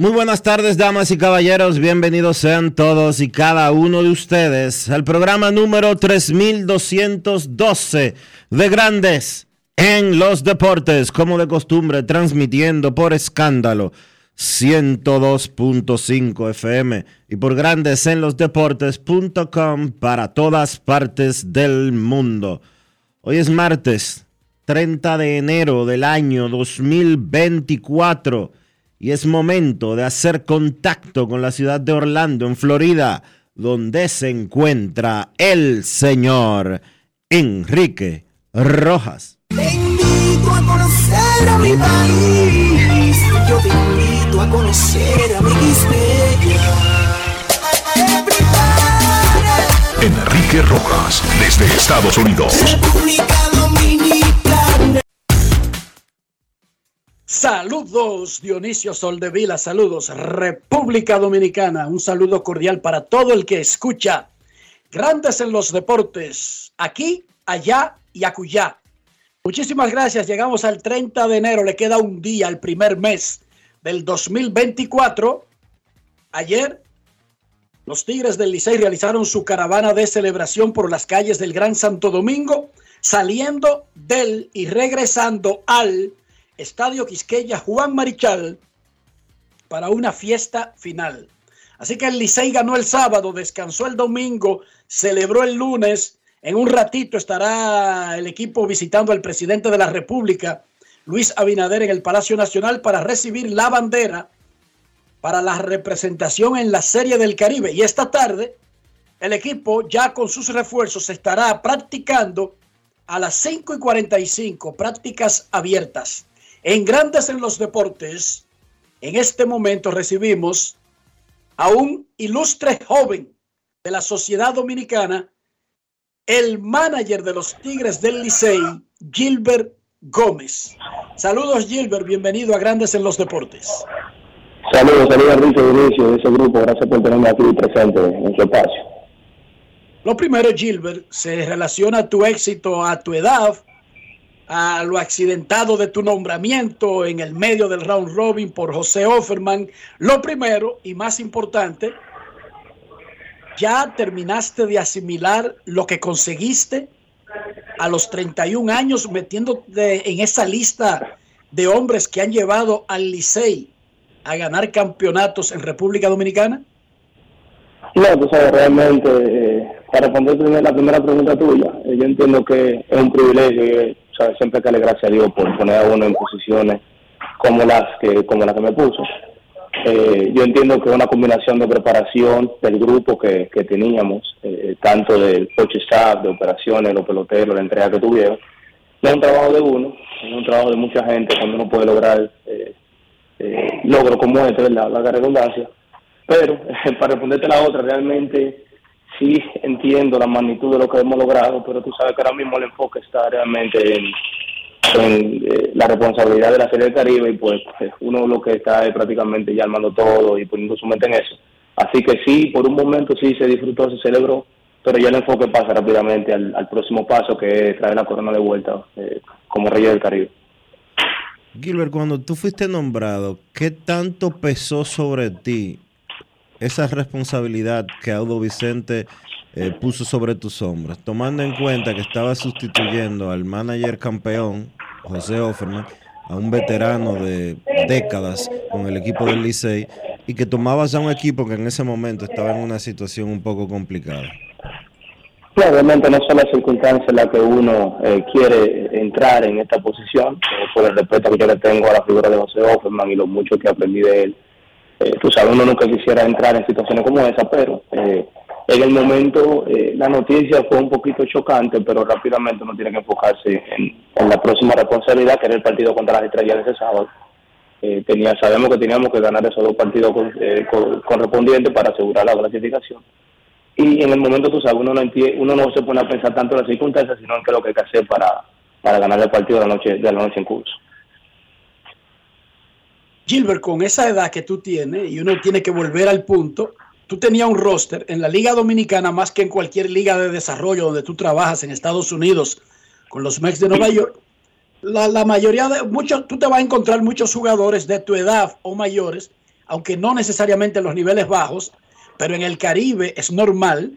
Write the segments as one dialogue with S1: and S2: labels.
S1: Muy buenas tardes, damas y caballeros. Bienvenidos sean todos y cada uno de ustedes al programa número 3212 de Grandes en los Deportes, como de costumbre, transmitiendo por escándalo 102.5 FM y por Grandes en los Deportes.com para todas partes del mundo. Hoy es martes 30 de enero del año 2024 y es momento de hacer contacto con la ciudad de Orlando, en Florida, donde se encuentra el señor Enrique Rojas.
S2: Te invito a conocer a mi país. Yo te invito a conocer a mi
S3: Enrique Rojas, desde Estados Unidos.
S2: República
S4: Saludos Dionisio Soldevila, saludos República Dominicana, un saludo cordial para todo el que escucha Grandes en los Deportes, aquí, allá y acullá. Muchísimas gracias, llegamos al 30 de enero, le queda un día, el primer mes del 2024. Ayer los Tigres del Licey realizaron su caravana de celebración por las calles del Gran Santo Domingo, saliendo del y regresando al Estadio Quisqueya Juan Marichal para una fiesta final. Así que el Licey ganó el sábado, descansó el domingo, celebró el lunes. En un ratito estará el equipo visitando al presidente de la República, Luis Abinader, en el Palacio Nacional para recibir la bandera para la representación en la Serie del Caribe. Y esta tarde, el equipo ya con sus refuerzos estará practicando a las 5 y 45, prácticas abiertas. En Grandes en los Deportes, en este momento recibimos a un ilustre joven de la sociedad dominicana, el manager de los Tigres del Licey, Gilbert Gómez. Saludos Gilbert, bienvenido a Grandes en los Deportes.
S5: Saludos, saludos Enrique Dionisio de ese grupo. Gracias por tenerme aquí presente en su espacio.
S4: Lo primero, Gilbert, se relaciona a tu éxito, a tu edad, a lo accidentado de tu nombramiento en el medio del round robin por José Offerman. Lo primero y más importante, ya terminaste de asimilar lo que conseguiste a los 31 años metiéndote en esa lista de hombres que han llevado al Licey a ganar campeonatos en República Dominicana?
S5: No, tú sabes, realmente, eh, para responder la primera pregunta tuya, eh, yo entiendo que es un privilegio, eh, sabes, siempre que darle gracias a Dios por poner a uno en posiciones como las que, como las que me puso. Eh, yo entiendo que una combinación de preparación del grupo que, que teníamos, eh, tanto del coach staff, de operaciones, los peloteros, la entrega que tuvieron. No es un trabajo de uno, es un trabajo de mucha gente cuando uno puede lograr eh, eh, logros como este, ¿verdad? La redundancia. Pero, para responderte la otra, realmente sí entiendo la magnitud de lo que hemos logrado, pero tú sabes que ahora mismo el enfoque está realmente en, eh, la responsabilidad de la Serie del Caribe y pues, pues, uno lo que está es prácticamente ya armando todo y poniendo su mente en eso. Así que sí, por un momento sí se disfrutó, se celebró, pero ya el enfoque pasa rápidamente al, próximo paso, que es traer la corona de vuelta eh, como rey del Caribe.
S1: Gilbert, cuando tú fuiste nombrado, ¿qué tanto pesó sobre ti esa responsabilidad que Audo Vicente eh, puso sobre tus hombros, tomando en cuenta que estaba sustituyendo al manager campeón, José Offerman, a un veterano de décadas con el equipo del Licey, y que tomabas a un equipo que en ese momento estaba en una situación un poco complicada?
S5: Claramente no son las circunstancias en las que uno eh, quiere entrar en esta posición, eh, por el respeto que yo le tengo a la figura de José Offerman y lo mucho que aprendí de él. Eh, tú sabes, uno nunca quisiera entrar en situaciones como esa, pero en el momento la noticia fue un poquito chocante, pero rápidamente uno tiene que enfocarse en, la próxima responsabilidad, que era el partido contra las estrellas de ese sábado. tenía, sabemos que teníamos que ganar esos dos partidos correspondientes para asegurar la clasificación y en el momento, tú sabes, uno no, uno no se pone a pensar tanto en las circunstancias, sino en qué es lo que hay que hacer para, para ganar el partido de la noche, de la noche en curso.
S4: Gilbert, con esa edad que tú tienes, y uno tiene que volver al punto, tú tenías un roster en la Liga Dominicana más que en cualquier liga de desarrollo donde tú trabajas en Estados Unidos con los Mex de Nueva York. La, la mayoría de muchos, tú te vas a encontrar muchos jugadores de tu edad o mayores, aunque no necesariamente en los niveles bajos, pero en el Caribe es normal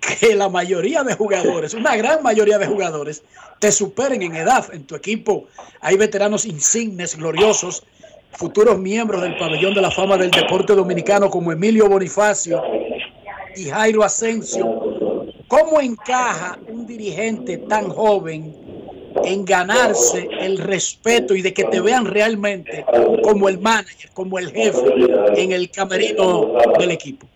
S4: que la mayoría de jugadores, una gran mayoría de jugadores, te superen en edad. En tu equipo hay veteranos insignes, gloriosos, futuros miembros del pabellón de la fama del deporte dominicano como Emilio Bonifacio y Jairo Asensio. ¿Cómo encaja un dirigente tan joven en ganarse el respeto y de que te vean realmente como el manager, como el jefe en el camerino del equipo.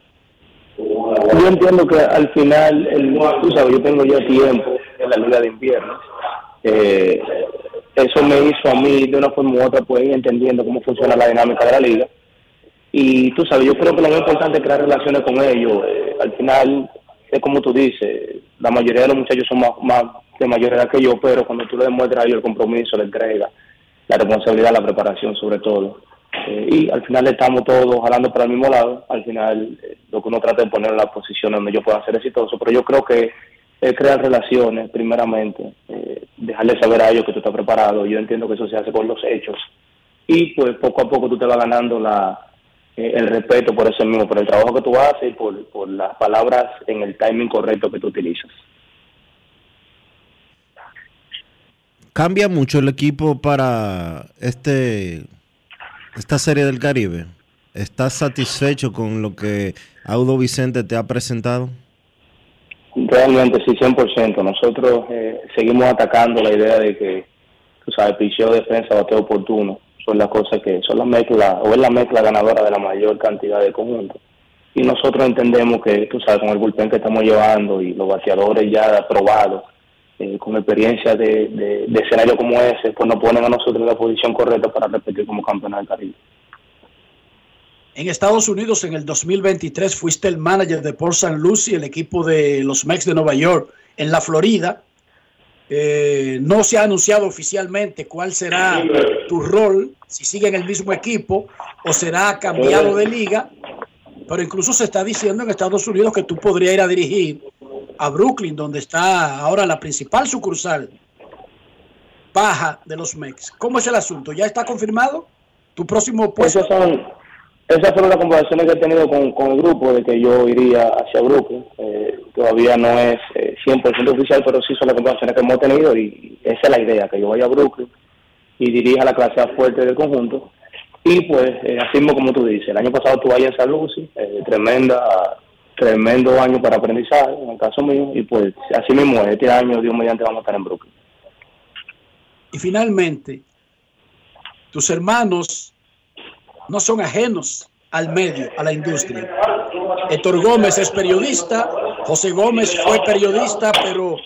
S5: Yo entiendo que al final, el, tú sabes, yo tengo ya tiempo en la liga de invierno. Eh, eso me hizo a mí de una forma u otra pues entendiendo cómo funciona la dinámica de la liga. Y tú sabes, yo creo que lo más importante es crear relaciones con ellos. Eh, al final, es como tú dices, la mayoría de los muchachos son más, más de mayor edad que yo, pero cuando tú le demuestras a ellos el compromiso, la entrega, la responsabilidad, la preparación sobre todo, eh, y al final estamos todos jalando para el mismo lado, al final eh, lo que uno trata de poner en la posición donde yo pueda ser exitoso, pero yo creo que es crear relaciones primeramente, eh, dejarle saber a ellos que tú estás preparado, yo entiendo que eso se hace con los hechos, y pues poco a poco tú te vas ganando la el respeto por eso mismo, por el trabajo que tú haces y por, por las palabras en el timing correcto que tú utilizas.
S1: ¿Cambia mucho el equipo para este esta serie del Caribe? ¿Estás satisfecho con lo que Audo Vicente te ha presentado?
S5: Realmente sí, 100%. Nosotros eh, seguimos atacando la idea de que, tú sabes, picheo, defensa, bateo oportuno, son las cosas que son la mezcla, o es la mezcla ganadora de la mayor cantidad de conjuntos. Y nosotros entendemos que, tú sabes, con el bullpen que estamos llevando y los bateadores ya aprobados, eh, con experiencia de, de, escenario como ese, pues nos ponen a nosotros en la posición correcta para repetir como campeón del Caribe.
S4: En Estados Unidos, en el 2023, fuiste el manager de Port St. Lucie, el equipo de los Mex de Nueva York, en la Florida. Eh, no se ha anunciado oficialmente cuál será tu rol, si sigue en el mismo equipo o será cambiado de liga, pero incluso se está diciendo en Estados Unidos que tú podrías ir a dirigir a Brooklyn, donde está ahora la principal sucursal baja de los MEX. ¿Cómo es el asunto? ¿Ya está confirmado tu próximo puesto?
S5: Esas, son, esas fueron las conversaciones que he tenido con, el grupo de que yo iría hacia Brooklyn. Eh, todavía no es 100% eh, oficial, pero sí son las conversaciones que hemos tenido y esa es la idea, que yo vaya a Brooklyn y dirija la clase fuerte del conjunto. Y pues, eh, así mismo como tú dices, el año pasado tú ahí en San Lucy, tremenda tremendo año para aprendizaje, en el caso mío, y pues así mismo este año, Dios mediante, vamos a estar en Brooklyn.
S4: Y finalmente, tus hermanos no son ajenos al medio, a la industria. Héctor Gómez es periodista, José Gómez fue periodista, pero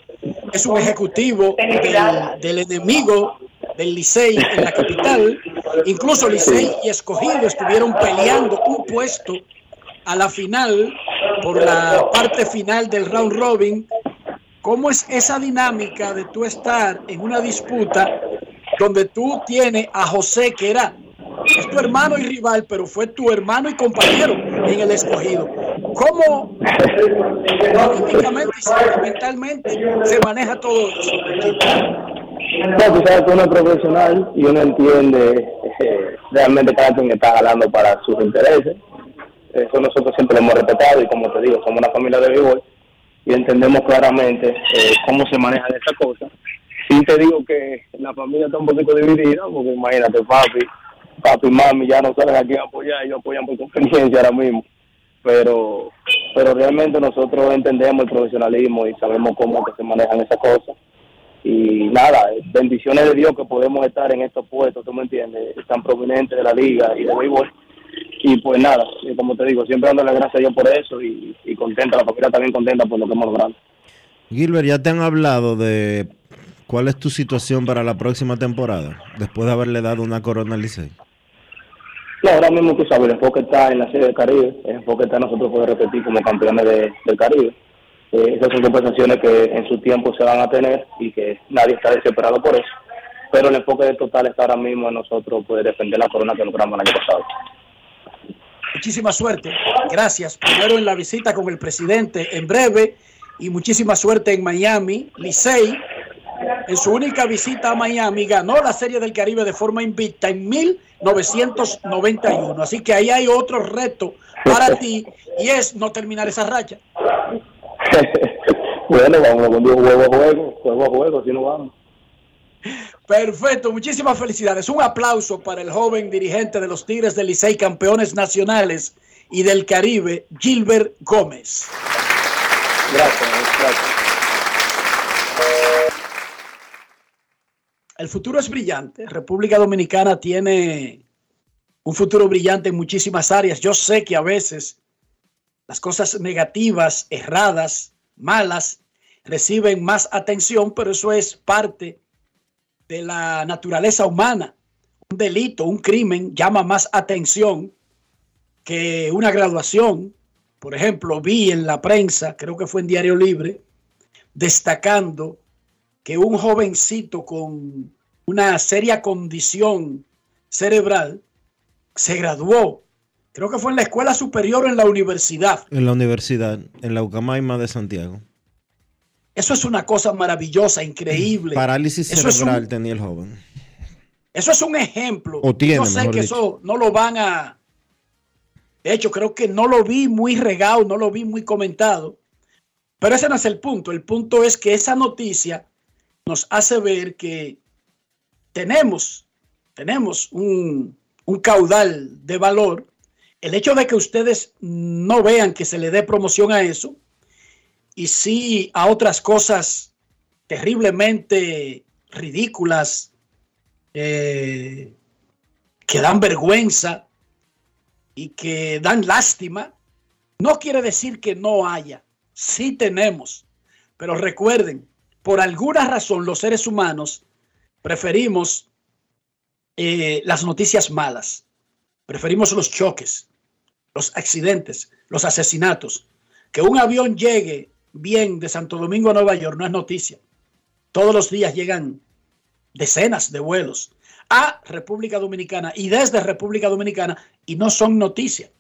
S4: es un ejecutivo del, del enemigo del Licey en la capital. Incluso Licey y Escogido estuvieron peleando un puesto a la final por la parte final del round robin, ¿cómo es esa dinámica de tú estar en una disputa donde tú tienes a José, que era tu hermano y rival, pero fue tu hermano y compañero en el escogido. ¿Cómo políticamente y sentimentalmente se maneja todo eso?
S5: No, tú sabes que uno es profesional y uno entiende eh, realmente cada quien está jalando para sus intereses. Eso nosotros siempre lo hemos respetado y como te digo, somos una familia de béisbol y entendemos claramente eh, cómo se manejan estas cosas. Sí te digo que la familia está un poquito dividida, porque imagínate, papi, papi y mami ya no saben a quién apoyar, ellos apoyan por conveniencia ahora mismo. Pero pero realmente nosotros entendemos el profesionalismo y sabemos cómo que se manejan esas cosas. Y nada, bendiciones de Dios que podemos estar en estos puestos, tú me entiendes, tan prominentes de la liga y de béisbol. Y pues nada, como te digo, siempre dándole gracias a Dios por eso y, y contenta, la familia también contenta por lo que hemos logrado.
S1: Gilbert, ya te han hablado de cuál es tu situación para la próxima temporada, después de haberle dado una corona al.
S5: Ahora mismo tú sabes, el enfoque está en la Serie del Caribe, el enfoque está en nosotros poder repetir como campeones de- del Caribe. Eh, esas son conversaciones que en su tiempo se van a tener y que nadie está desesperado por eso. Pero el enfoque del total está ahora mismo en nosotros poder defender la corona que logramos el año pasado.
S4: Muchísima suerte. Gracias. Primero en la visita con el presidente en breve y muchísima suerte en Miami. Licey, en su única visita a Miami, ganó la Serie del Caribe de forma invicta en 1991. Así que ahí hay otro reto para ti y es no terminar esa racha.
S5: bueno, vamos con Dios juego a juego, juego a juego, así no vamos.
S4: Perfecto, muchísimas felicidades. Un aplauso para el joven dirigente de los Tigres del Licey, campeones nacionales y del Caribe, Gilbert Gómez.
S5: Gracias, gracias.
S4: El futuro es brillante. República Dominicana tiene un futuro brillante en muchísimas áreas. Yo sé que a veces las cosas negativas, erradas, malas, reciben más atención, pero eso es parte de la naturaleza humana. Un delito, un crimen llama más atención que una graduación. Por ejemplo, vi en la prensa, creo que fue en Diario Libre, destacando que un jovencito con una seria condición cerebral se graduó. Creo que fue en la escuela superior o en la universidad.
S1: En la universidad, en la Ucamaima de Santiago.
S4: Eso es una cosa maravillosa, increíble.
S1: Parálisis
S4: Eso un-
S1: cerebral tenía el joven.
S4: Eso es un ejemplo.
S1: O tiene,
S4: Yo sé que
S1: dicho.
S4: eso no lo van a. De hecho, creo que no lo vi muy regado, no lo vi muy comentado. Pero ese no es el punto. El punto es que esa noticia nos hace ver que tenemos, tenemos un, caudal de valor. El hecho de que ustedes no vean que se le dé promoción a eso y sí a otras cosas terriblemente ridículas, eh, que dan vergüenza y que dan lástima, no quiere decir que no haya. Sí tenemos. Pero recuerden, por alguna razón los seres humanos preferimos eh, las noticias malas. Preferimos los choques, los accidentes, los asesinatos. Que un avión llegue bien de Santo Domingo a Nueva York no es noticia. Todos los días llegan decenas de vuelos a República Dominicana y desde República Dominicana y no son noticia,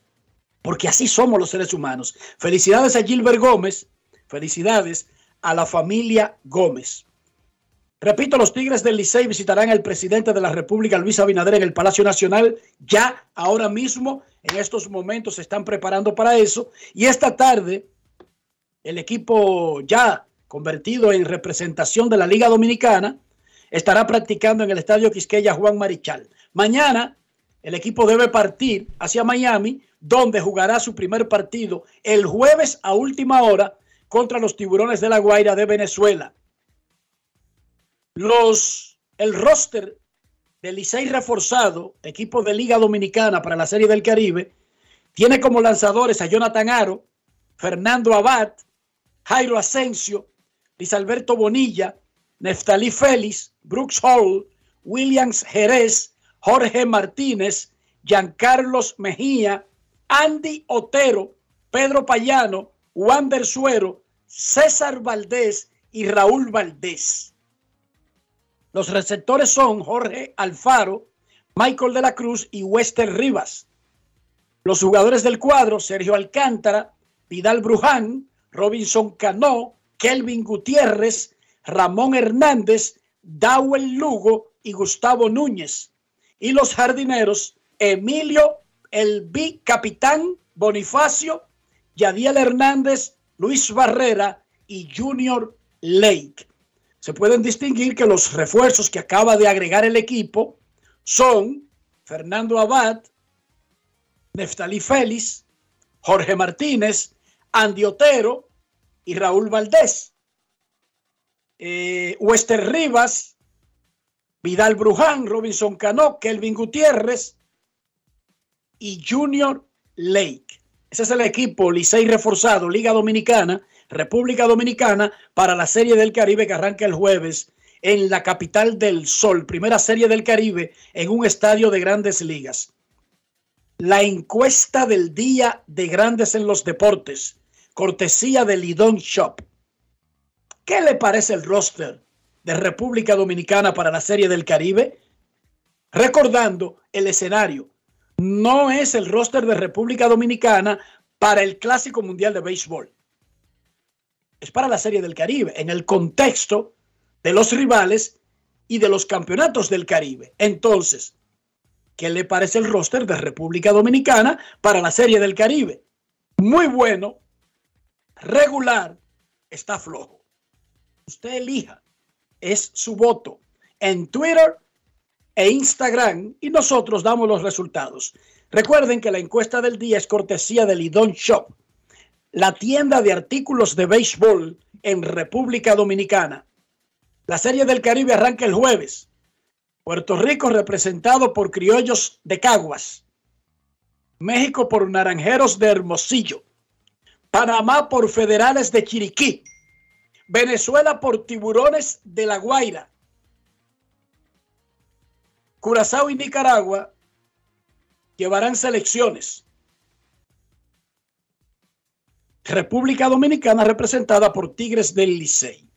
S4: porque así somos los seres humanos. Felicidades a Gilbert Gómez, felicidades a la familia Gómez. Repito, los Tigres del Licey visitarán al presidente de la República, Luis Abinader, en el Palacio Nacional. Ya ahora mismo, en estos momentos, se están preparando para eso. Y esta tarde, el equipo ya convertido en representación de la Liga Dominicana estará practicando en el Estadio Quisqueya Juan Marichal. Mañana, el equipo debe partir hacia Miami, donde jugará su primer partido el jueves a última hora contra los Tiburones de la Guaira de Venezuela. Los, el roster del Licey reforzado, equipo de Liga Dominicana para la Serie del Caribe, tiene como lanzadores a Jonathan Aro, Fernando Abad, Jairo Asensio, Luis Alberto Bonilla, Neftalí Félix, Brooks Hall, Williams Jerez, Jorge Martínez, Giancarlos Mejía, Andy Otero, Pedro Payano, Wander Suero, César Valdés y Raúl Valdés. Los receptores son Jorge Alfaro, Michael de la Cruz y Wester Rivas. Los jugadores del cuadro, Sergio Alcántara, Vidal Bruján, Robinson Cano, Kelvin Gutiérrez, Ramón Hernández, Dawel Lugo y Gustavo Núñez. Y los jardineros, Emilio, el bicapitán Bonifacio, Yadiel Hernández, Luis Barrera y Junior Lake. Se pueden distinguir que los refuerzos que acaba de agregar el equipo son Fernando Abad, Neftalí Félix, Jorge Martínez, Andy Otero y Raúl Valdés. Eh, Wester Rivas, Vidal Bruján, Robinson Cano, Kelvin Gutiérrez y Junior Lake. Ese es el equipo Licey reforzado, Liga Dominicana, República Dominicana, para la Serie del Caribe que arranca el jueves en la capital del Sol, primera Serie del Caribe en un estadio de grandes ligas. La encuesta del día de grandes en los deportes, cortesía de Lidón Shop. ¿Qué le parece el roster de República Dominicana para la Serie del Caribe? Recordando el escenario, no es el roster de República Dominicana para el Clásico Mundial de Béisbol. Es para la Serie del Caribe, en el contexto de los rivales y de los campeonatos del Caribe. Entonces, ¿qué le parece el roster de República Dominicana para la Serie del Caribe? Muy bueno, regular, está flojo. Usted elija, es su voto en Twitter e Instagram y nosotros damos los resultados. Recuerden que la encuesta del día es cortesía de Lidón Shop, la tienda de artículos de béisbol en República Dominicana. La Serie del Caribe arranca el jueves. Puerto Rico representado por criollos de Caguas. México por naranjeros de Hermosillo. Panamá por federales de Chiriquí. Venezuela por tiburones de La Guaira. Curazao y Nicaragua llevarán selecciones. República Dominicana representada por Tigres del Licey.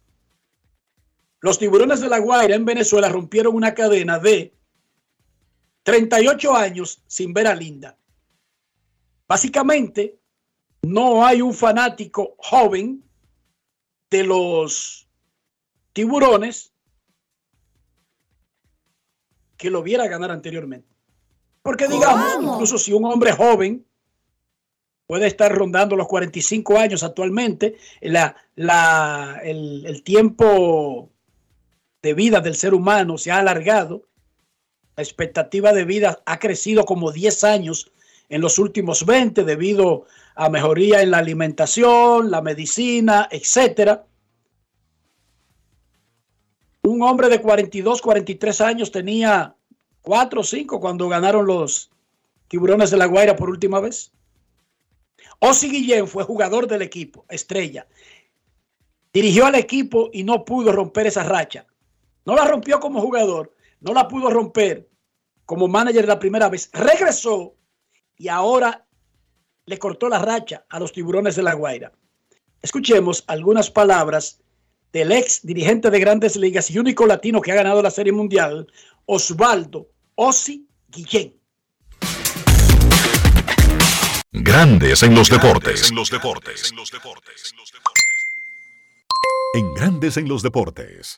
S4: Los tiburones de La Guaira en Venezuela rompieron una cadena de 38 años sin ver a Linda. Básicamente, no hay un fanático joven de los tiburones que lo viera ganar anteriormente. Porque digamos, incluso si un hombre joven puede estar rondando los 45 años actualmente, la, la, el, el tiempo de vida del ser humano se ha alargado, la expectativa de vida ha crecido como 10 años en los últimos 20 debido a mejoría en la alimentación, la medicina, etcétera. Un hombre de 42, 43 años tenía 4 o 5 cuando ganaron los Tiburones de la Guaira por última vez. Osi Guillén fue jugador del equipo, estrella. Dirigió al equipo y no pudo romper esa racha. No la rompió como jugador, no la pudo romper como manager la primera vez. Regresó y ahora le cortó la racha a los tiburones de la Guaira. Escuchemos algunas palabras del ex dirigente de grandes ligas y único latino que ha ganado la Serie Mundial, Osvaldo Osi Guillén.
S3: Grandes en los deportes. En los deportes. En Grandes en los deportes.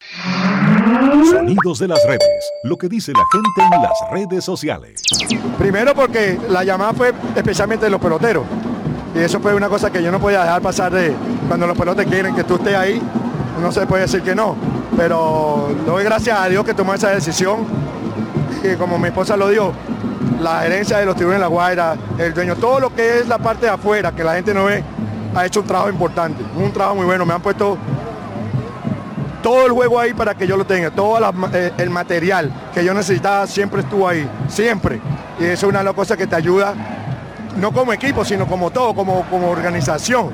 S3: Sonidos de las redes. Lo que dice la gente en las redes sociales.
S6: Primero porque la llamada fue especialmente de los peloteros. Y eso fue una cosa que yo no podía dejar pasar de cuando los pelotes quieren que tú estés ahí. No se puede decir que no. Pero doy gracias a Dios que tomó esa decisión. Y como mi esposa lo dijo, la gerencia de los tiburones de la Guaira, el dueño, todo lo que es la parte de afuera, que la gente no ve, ha hecho un trabajo importante, un trabajo muy bueno. Me han puesto todo el juego ahí para que yo lo tenga, todo eh, el material que yo necesitaba siempre estuvo ahí, siempre. Y eso es una de las cosas que te ayuda, no como equipo, sino como todo, como, como organización.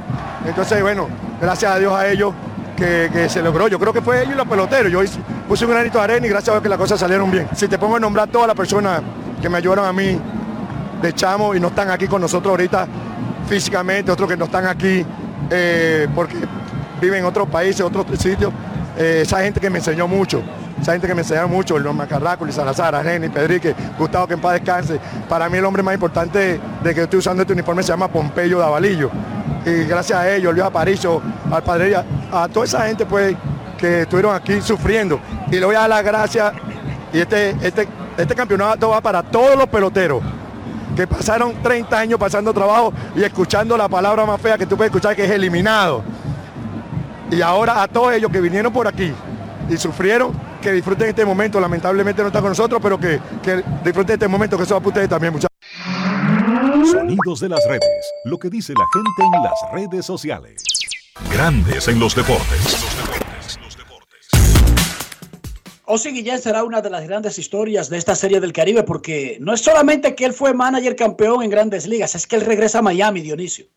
S6: Entonces, bueno, gracias a Dios a ellos que, se logró. Yo creo que fue ellos los peloteros. Yo puse un granito de arena y gracias a Dios que las cosas salieron bien. Si te pongo a nombrar todas las personas que me ayudaron a mí de chamo y no están aquí con nosotros ahorita físicamente, otros que no están aquí eh, porque viven en otros países, otros sitios, eh, esa gente que me enseñó mucho. esa gente que me enseñaron mucho, Luis Macarraco, Luis Salazar, Areni, Pedrique, Gustavo, que en paz descanse. Para mí el hombre más importante de que estoy usando este uniforme se llama Pompeyo Davalillo. Gracias a ellos, Luis Aparicio, al padre, a, a toda esa gente pues que estuvieron aquí sufriendo. Y le voy a dar las gracias. Y este, este, este campeonato va para todos los peloteros que pasaron 30 años pasando trabajo y escuchando la palabra más fea que tú puedes escuchar, que es eliminado. Y ahora a todos ellos que vinieron por aquí y sufrieron, que disfruten este momento. Lamentablemente no está con nosotros, pero que, que disfruten este momento, que eso va para ustedes también, muchachos.
S3: Sonidos de las redes. Lo que dice la gente en las redes sociales. Grandes en los deportes.
S4: Ozzy Guillén será una de las grandes historias de esta serie del Caribe porque no es solamente que él fue manager campeón en grandes ligas, es que él regresa a Miami, Dionisio.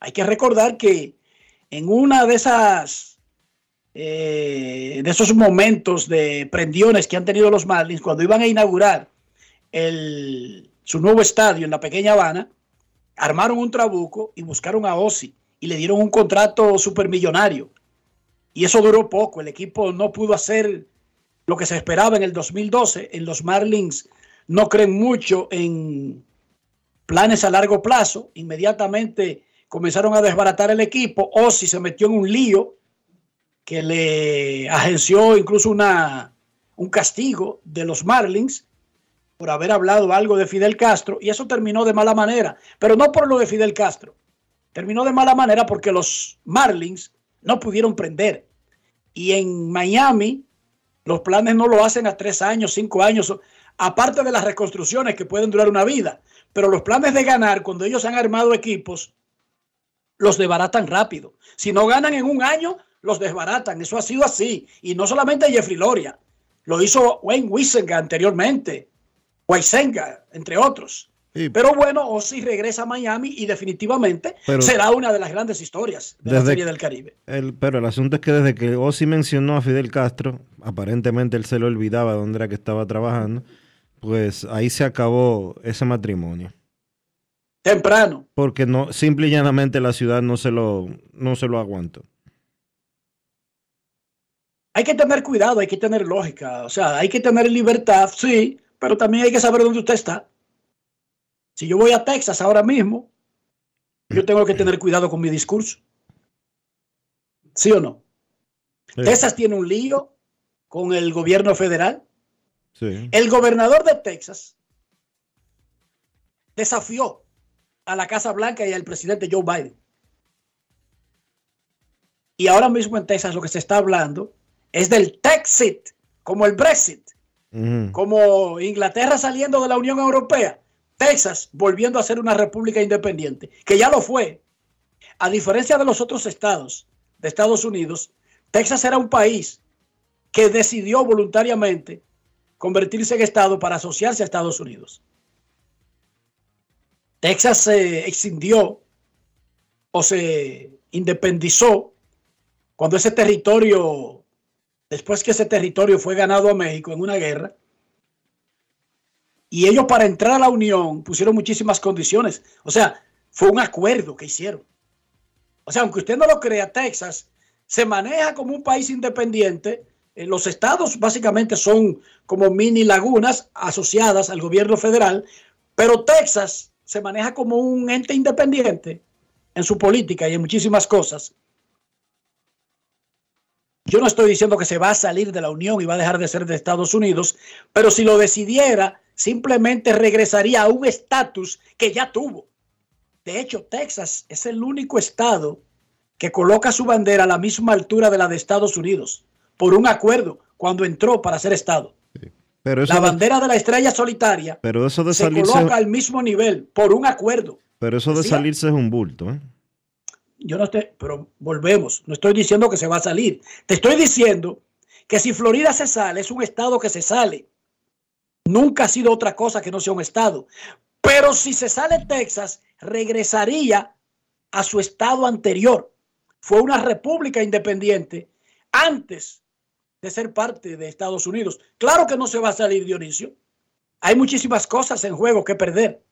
S4: Hay que recordar que en una de esas eh, de esos momentos de prendiones que han tenido los Marlins cuando iban a inaugurar el, su nuevo estadio en la pequeña Habana, armaron un trabuco y buscaron a Ozzy y le dieron un contrato supermillonario. Y eso duró poco, el equipo no pudo hacer lo que se esperaba en el 2012. En los Marlins no creen mucho en planes a largo plazo. Inmediatamente comenzaron a desbaratar el equipo. Ozzy se metió en un lío que le agenció incluso una, un castigo de los Marlins por haber hablado algo de Fidel Castro y eso terminó de mala manera, pero no por lo de Fidel Castro. Terminó de mala manera porque los Marlins no pudieron prender. Y en Miami los planes no lo hacen a tres años, cinco años, aparte de las reconstrucciones que pueden durar una vida. Pero los planes de ganar, cuando ellos han armado equipos, los desbaratan rápido. Si no ganan en un año, los desbaratan. Eso ha sido así. Y no solamente Jeffrey Loria, lo hizo Wayne Wisenga anteriormente, Weisenga, entre otros.
S1: Sí.
S4: Pero bueno, Ozzy regresa a Miami y definitivamente
S1: Pero-
S4: será una de las grandes historias de la Serie del Caribe.
S1: El- pero el asunto es que desde que Ozzy mencionó a Fidel Castro, aparentemente él se le olvidaba dónde era que estaba trabajando, pues ahí se acabó ese matrimonio.
S4: Temprano.
S1: Porque no, simple y llanamente la ciudad no se lo, no se lo aguantó.
S4: Hay que tener cuidado, hay que tener lógica, o sea, hay que tener libertad, sí, pero también hay que saber dónde usted está. Si yo voy a Texas ahora mismo, yo tengo que tener cuidado con mi discurso. ¿Sí o no?
S1: Sí,
S4: Texas tiene un lío con el gobierno federal.
S1: sí.
S4: El gobernador de Texas desafió a la Casa Blanca y al presidente Joe Biden. Y ahora mismo en Texas lo que se está hablando es del Texit, como el Brexit, Como Inglaterra saliendo de la Unión Europea, Texas volviendo a ser una república independiente, que ya lo fue. A diferencia de los otros estados de Estados Unidos, Texas era un país que decidió voluntariamente convertirse en estado para asociarse a Estados Unidos. Texas se excindió o se independizó cuando ese territorio, después que ese territorio fue ganado a México en una guerra, y ellos para entrar a la Unión pusieron muchísimas condiciones. O sea, fue un acuerdo que hicieron. O sea, aunque usted no lo crea, Texas se maneja como un país independiente. Eh, Los estados básicamente son como mini lagunas asociadas al gobierno federal, pero Texas se maneja como un ente independiente en su política y en muchísimas cosas. Yo no estoy diciendo que se va a salir de la Unión y va a dejar de ser de Estados Unidos, pero si lo decidiera, simplemente regresaría a un estatus que ya tuvo. De hecho, Texas es el único estado que coloca su bandera a la misma altura de la de Estados Unidos, por un acuerdo cuando entró para ser estado.
S1: Pero eso,
S4: La
S1: de,
S4: bandera de la estrella solitaria
S1: pero eso de
S4: se
S1: salirse,
S4: coloca al mismo nivel por un acuerdo.
S1: pero eso de
S4: decía-
S1: salirse es un bulto, ¿eh?
S4: Yo no estoy, pero volvemos, no estoy diciendo que se va a salir. Te estoy diciendo que si Florida se sale, es un estado que se sale. Nunca ha sido otra cosa que no sea un estado. Pero si se sale Texas, regresaría a su estado anterior. Fue una república independiente antes de ser parte de Estados Unidos. Claro que no se va a salir Dionisio. Hay muchísimas cosas en juego que perder,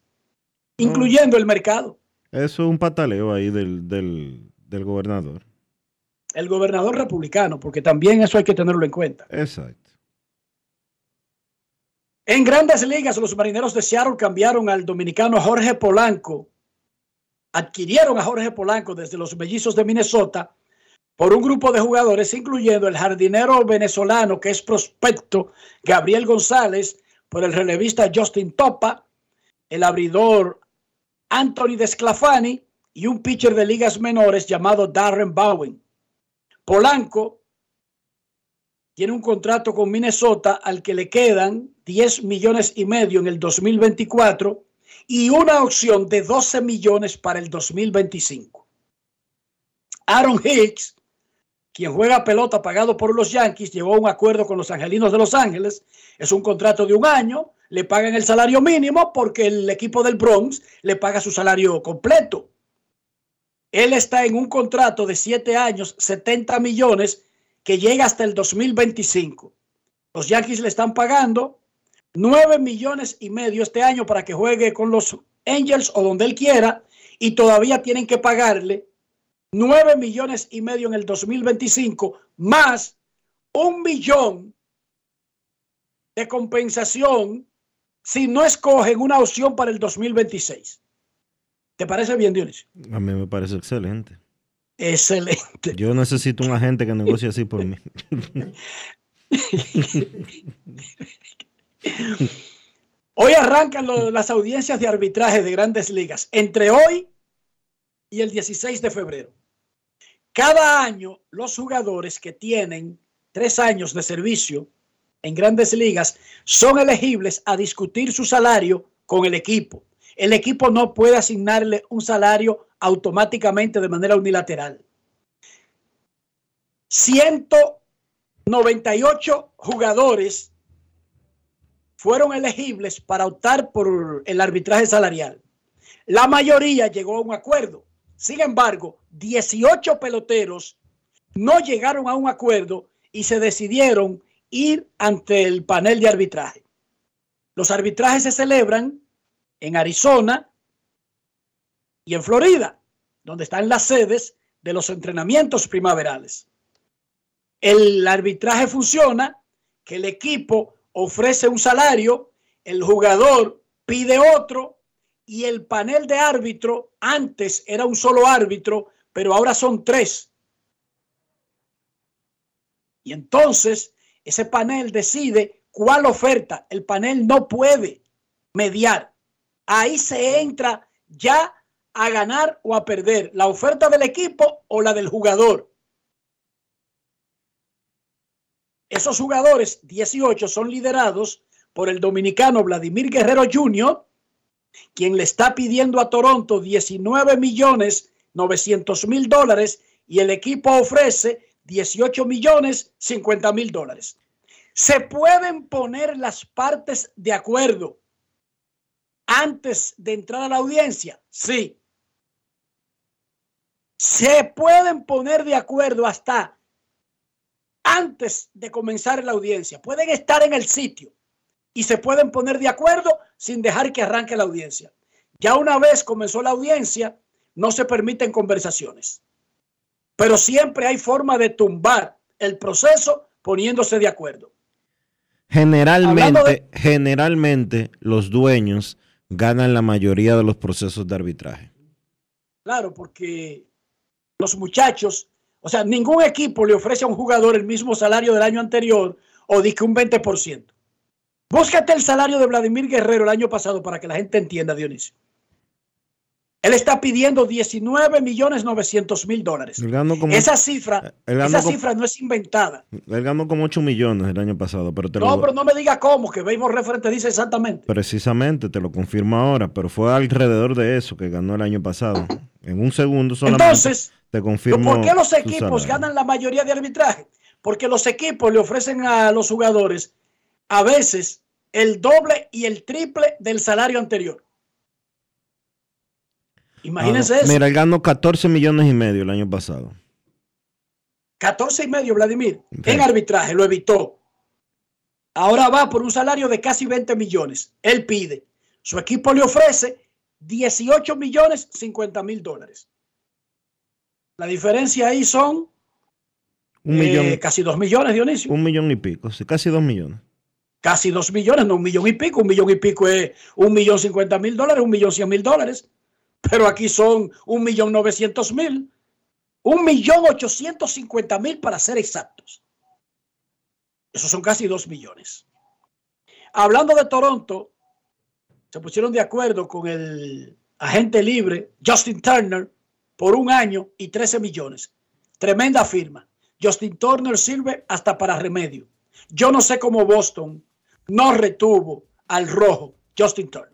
S4: incluyendo el mercado.
S1: Eso es un pataleo ahí del, del, del gobernador.
S4: El gobernador republicano, porque también eso hay que tenerlo en cuenta.
S1: Exacto.
S4: En grandes ligas, los marineros de Seattle cambiaron al dominicano Jorge Polanco, adquirieron a Jorge Polanco desde los mellizos de Minnesota por un grupo de jugadores, incluyendo el jardinero venezolano que es prospecto Gabriel González, por el relevista Justin Topa, el abridor Anthony Desclafani y un pitcher de ligas menores llamado Darren Bowen. Polanco tiene un contrato con Minnesota al que le quedan 10 millones y medio en el 2024 y una opción de 12 millones para el 2025. Aaron Hicks, quien juega pelota pagado por los Yankees, llegó a un acuerdo con los Angelinos de Los Ángeles. Es un contrato de un año, le pagan el salario mínimo porque el equipo del Bronx le paga su salario completo. Él está en un contrato de 7 años, 70 millones que llega hasta el 2025. Los Yankees le están pagando 9 millones y medio este año para que juegue con los Angels o donde él quiera y todavía tienen que pagarle 9 millones y medio en el 2025 más un millón de compensación si no escogen una opción para el 2026. ¿Te parece bien, Dionisio?
S1: A mí me parece excelente.
S4: Excelente.
S1: Yo necesito un agente que negocie así por mí.
S4: Hoy arrancan lo- las audiencias de arbitraje de grandes ligas, entre hoy y el 16 de febrero. Cada año los jugadores que tienen tres años de servicio en grandes ligas son elegibles a discutir su salario con el equipo. El equipo no puede asignarle un salario automáticamente de manera unilateral. 198 jugadores fueron elegibles para optar por el arbitraje salarial. La mayoría llegó a un acuerdo. Sin embargo, 18 peloteros no llegaron a un acuerdo y se decidieron ir ante el panel de arbitraje. Los arbitrajes se celebran en Arizona y en Florida, donde están las sedes de los entrenamientos primaverales. El arbitraje funciona que el equipo ofrece un salario, el jugador pide otro y el panel de árbitro antes era un solo árbitro, pero ahora son tres. Y entonces ese panel decide cuál oferta. El panel no puede mediar. Ahí se entra ya a ganar o a perder la oferta del equipo o la del jugador. Esos jugadores, 18, son liderados por el dominicano Vladimir Guerrero Jr., quien le está pidiendo a Toronto 19 millones 900 mil dólares y el equipo ofrece 18 millones 50 mil dólares. ¿Se pueden poner las partes de acuerdo antes de entrar a la audiencia? Sí. Se pueden poner de acuerdo hasta antes de comenzar la audiencia. Pueden estar en el sitio y se pueden poner de acuerdo sin dejar que arranque la audiencia. Ya una vez comenzó la audiencia, no se permiten conversaciones. Pero siempre hay forma de tumbar el proceso poniéndose de acuerdo.
S1: Generalmente,
S4: de-
S1: generalmente los dueños ganan la mayoría de los procesos de arbitraje.
S4: Claro, porque los muchachos, o sea, ningún equipo le ofrece a un jugador el mismo salario del año anterior o di que un 20%. Búscate el salario de Vladimir Guerrero el año pasado para que la gente entienda, Dionisio. Él está pidiendo 19 millones 900 mil dólares.
S1: Como,
S4: Esa cifra,
S1: ganó
S4: esa
S1: como-
S4: cifra no es inventada.
S1: él ganó como 8 millones el año pasado, pero te
S4: No,
S1: lo
S4: pero no me diga cómo, que Béisbol Referente dice exactamente.
S1: precisamente te lo confirmo ahora, pero fue alrededor de eso que ganó el año pasado. En un segundo solamente
S4: Entonces,
S1: te confirmo.
S4: ¿por qué los equipos ganan la mayoría de arbitraje? Porque los equipos le ofrecen a los jugadores a veces el doble y el triple del salario anterior. Imagínense
S1: Ah,
S4: eso.
S1: Mira, él ganó 14 millones y medio el año pasado.
S4: 14 y medio, Vladimir,
S1: Sí.
S4: en arbitraje, lo evitó. Ahora va por un salario de casi 20 millones. Él pide. Su equipo le ofrece 18 millones 50 mil dólares. La diferencia ahí son
S1: Un
S4: eh,
S1: millón,
S4: casi 2 millones, Dionisio.
S1: un millón y pico, sí, casi dos millones.
S4: casi dos millones, no un millón y pico, un millón y pico es un millón cincuenta mil dólares, un millón cien mil dólares, pero aquí son un millón novecientos mil, un millón ochocientos cincuenta mil para ser exactos. Esos son casi dos millones. Hablando de Toronto, se pusieron de acuerdo con el agente libre Justin Turner por un año y 13 millones. Tremenda firma. Justin Turner sirve hasta para remedio. Yo no sé cómo Boston no retuvo al rojo Justin Turner.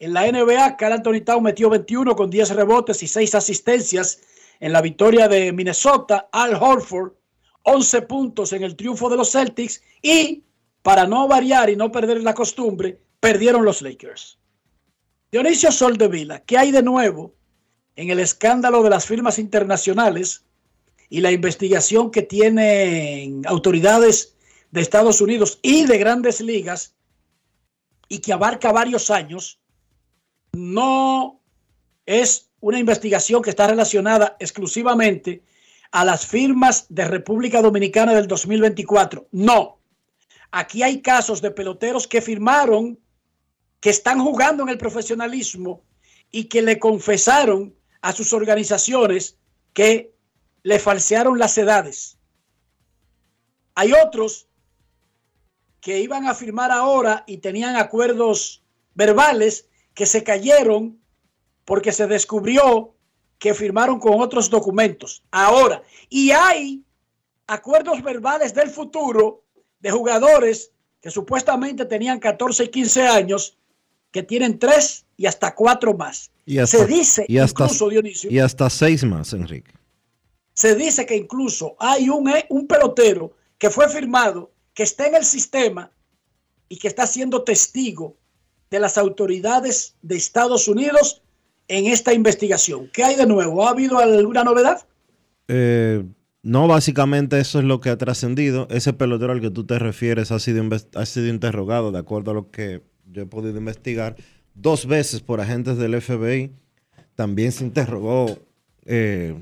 S4: En la NBA, Carl Anthony Town metió 21 con 10 rebotes y 6 asistencias en la victoria de Minnesota. Al Horford, 11 puntos en el triunfo de los Celtics. Y para no variar y no perder la costumbre, perdieron los Lakers. Dionisio Soldevila, ¿qué hay de nuevo en el escándalo de las firmas internacionales y la investigación que tienen autoridades de Estados Unidos y de grandes ligas y que abarca varios años, no es una investigación que está relacionada exclusivamente a las firmas de República Dominicana del 2024. No. Aquí hay casos de peloteros que firmaron, que están jugando en el profesionalismo y que le confesaron a sus organizaciones que le falsearon las edades. Hay otros que iban a firmar ahora y tenían acuerdos verbales que se cayeron porque se descubrió que firmaron con otros documentos. Ahora, y hay acuerdos verbales del futuro de jugadores que supuestamente tenían 14 y 15 años, que tienen tres y hasta cuatro más.
S1: Y hasta,
S4: se dice
S1: y hasta,
S4: incluso, Dionisio,
S1: y hasta seis más, Enrique.
S4: se dice que incluso hay un, eh, un pelotero que fue firmado, que está en el sistema y que está siendo testigo de las autoridades de Estados Unidos en esta investigación. ¿Qué hay de nuevo? ¿Ha habido alguna novedad?
S1: Eh, no, básicamente eso es lo que ha trascendido. Ese pelotero al que tú te refieres ha sido, ha sido interrogado, de acuerdo a lo que yo he podido investigar, dos veces por agentes del FBI. También se interrogó eh,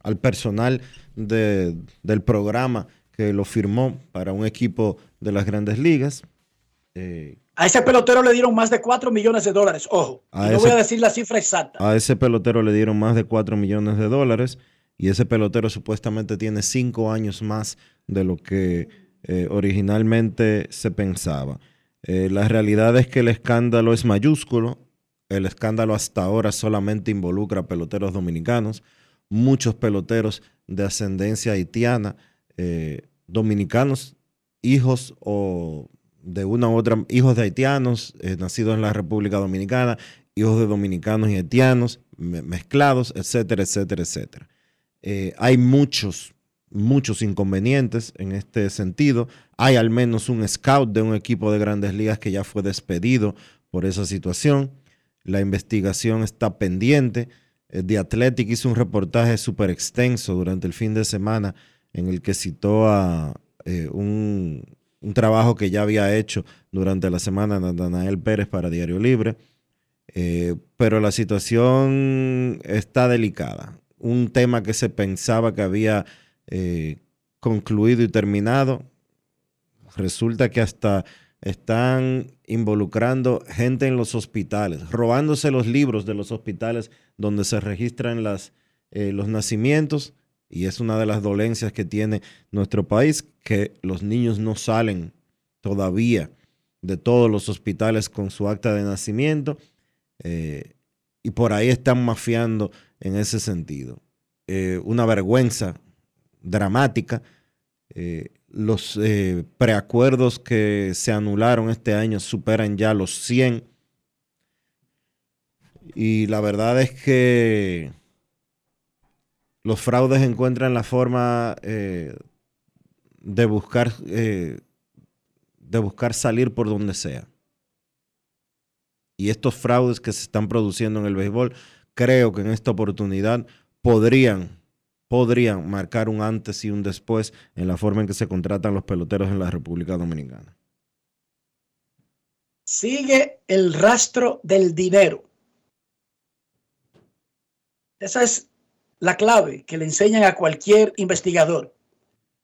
S1: al personal de, del programa que lo firmó para un equipo de las grandes ligas.
S4: Eh, a ese pelotero le dieron más de 4 millones de dólares, ojo.
S1: A
S4: no
S1: ese-
S4: voy a decir la cifra exacta.
S1: a ese pelotero le dieron más de 4 millones de dólares y ese pelotero supuestamente tiene 5 años más de lo que eh, originalmente se pensaba. Eh, la realidad es que el escándalo es mayúsculo. El escándalo hasta ahora solamente involucra a peloteros dominicanos, muchos peloteros de ascendencia haitiana, eh, dominicanos, hijos o de una u otra, hijos de haitianos, eh, nacidos en la República Dominicana, hijos de dominicanos y haitianos, me- mezclados, etcétera, etcétera, etcétera. Eh, hay muchos, muchos inconvenientes en este sentido. Hay al menos un scout de un equipo de grandes ligas que ya fue despedido por esa situación. La investigación está pendiente. Eh, The Athletic hizo un reportaje súper extenso durante el fin de semana en el que citó a un, un trabajo que ya había hecho durante la semana Natanael Pérez para Diario Libre. Eh, pero la situación está delicada. Un tema que se pensaba que había eh, concluido y terminado, resulta que hasta están involucrando gente en los hospitales, robándose los libros de los hospitales donde se registran las, eh, los nacimientos. Y es una de las dolencias que tiene nuestro país, que los niños no salen todavía de todos los hospitales con su acta de nacimiento. eh, y por ahí están mafiando en ese sentido. Eh, una vergüenza dramática. Eh, los preacuerdos que se anularon este año superan ya los 100. Y la verdad es que los fraudes encuentran la forma eh, de buscar eh, de buscar salir por donde sea. Y estos fraudes que se están produciendo en el béisbol, creo que en esta oportunidad podrían, podrían marcar un antes y un después en la forma en que se contratan los peloteros en la República Dominicana.
S4: Sigue el rastro del dinero. Esa es la clave que le enseñan a cualquier investigador.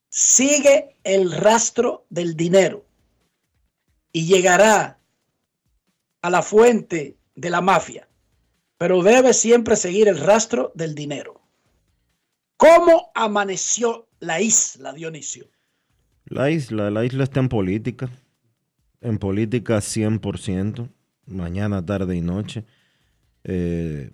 S4: Sigue el rastro del dinero. y llegará a la fuente de la mafia, pero debe siempre seguir el rastro del dinero. ¿Cómo amaneció la isla, Dionisio?
S1: La isla, la isla está en política, en política 100%, mañana, tarde y noche. Eh,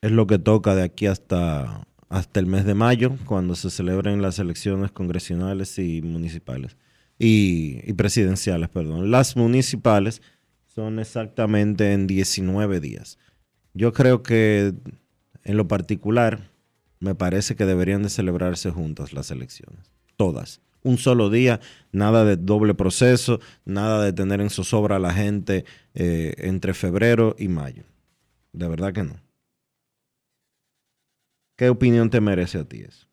S1: es lo que toca de aquí hasta, hasta el mes de mayo, cuando se celebren las elecciones congresionales y municipales. Y, y presidenciales, perdón. Las municipales son exactamente en 19 días. Yo creo que en lo particular me parece que deberían de celebrarse juntas las elecciones, todas. Un solo día, nada de doble proceso, nada de tener en zozobra a la gente eh, entre febrero y mayo. De verdad que no. ¿Qué opinión te merece a ti eso?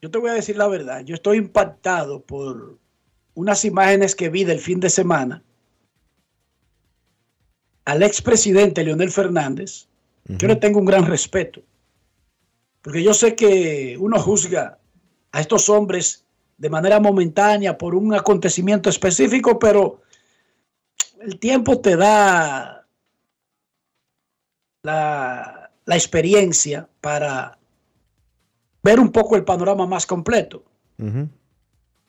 S4: Yo te voy a decir la verdad, yo estoy impactado por unas imágenes que vi del fin de semana al expresidente Leonel Fernández. Yo le tengo un gran respeto, porque yo sé que uno juzga a estos hombres de manera momentánea por un acontecimiento específico, pero el tiempo te da la, la experiencia para ver un poco el panorama más completo.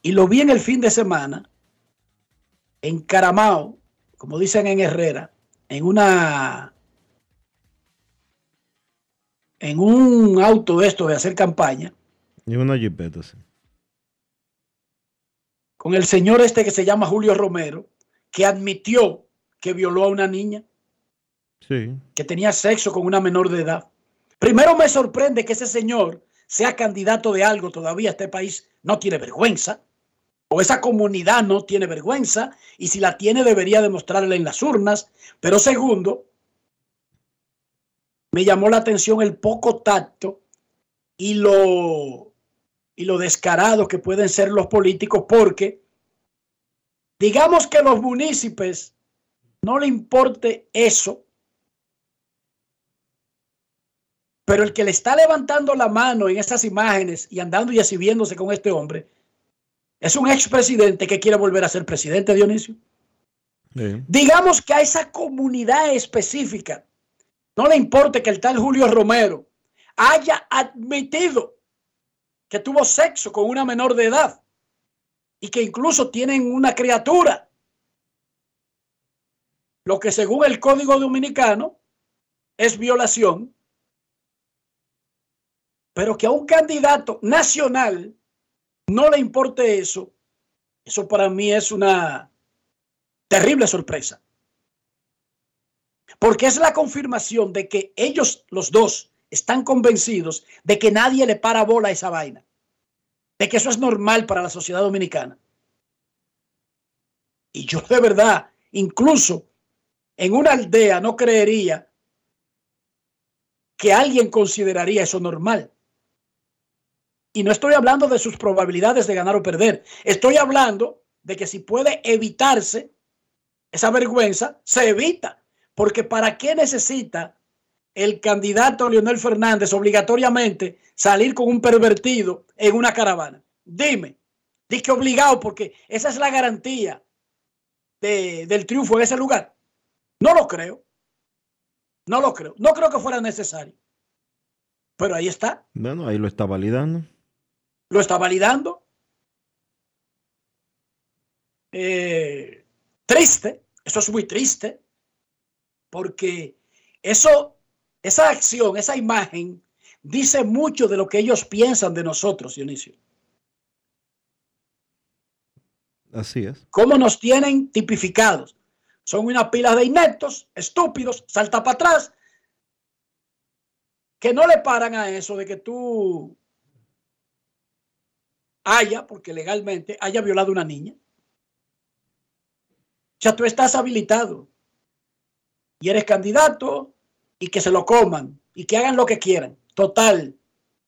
S4: Y lo vi en el fin de semana, en Caramao, como dicen en Herrera, en una en un auto esto de hacer campaña.
S1: Y una jipeta, sí.
S4: Con el señor este que se llama Julio Romero, que admitió que violó a una niña. Que tenía sexo con una menor de edad. Primero me sorprende que ese señor sea candidato de algo todavía. Este país no tiene vergüenza. O esa comunidad no tiene vergüenza. Y si la tiene, debería demostrarla en las urnas. Pero segundo, me llamó la atención el poco tacto y lo, y lo descarado que pueden ser los políticos, porque digamos que los municipios no le importe eso, pero el que le está levantando la mano en esas imágenes y andando y exhibiéndose con este hombre, es un expresidente que quiere volver a ser presidente, Dionisio.
S1: Sí.
S4: Digamos que a esa comunidad específica no le importe que el tal Julio Romero haya admitido que tuvo sexo con una menor de edad y que incluso tienen una criatura. Lo que según el Código Dominicano es violación, pero que a un candidato nacional no le importe eso, eso para mí es una terrible sorpresa. Porque es la confirmación de que ellos, los dos, están convencidos de que nadie le para bola a esa vaina. De que eso es normal para la sociedad dominicana. Y yo de verdad, incluso en una aldea, no creería que alguien consideraría eso normal. Y no estoy hablando de sus probabilidades de ganar o perder. Estoy hablando de que si puede evitarse esa vergüenza, se evita. Porque ¿para qué necesita el candidato Leonel Fernández obligatoriamente salir con un pervertido en una caravana? Dime, di que obligado porque esa es la garantía de, del triunfo en ese lugar. No lo creo. No lo creo. No creo que fuera necesario. Pero ahí está.
S1: Bueno, ahí lo está validando.
S4: Lo está validando. Eh, triste. Eso es muy triste porque eso, esa acción, esa imagen, dice mucho de lo que ellos piensan de nosotros, Dionisio.
S1: Así es.
S4: ¿Cómo nos tienen tipificados? Son una pila de ineptos, estúpidos, salta para atrás, que no le paran a eso de que tú haya, porque legalmente haya violado a una niña. O sea, tú estás habilitado y eres candidato y que se lo coman y que hagan lo que quieran. Total.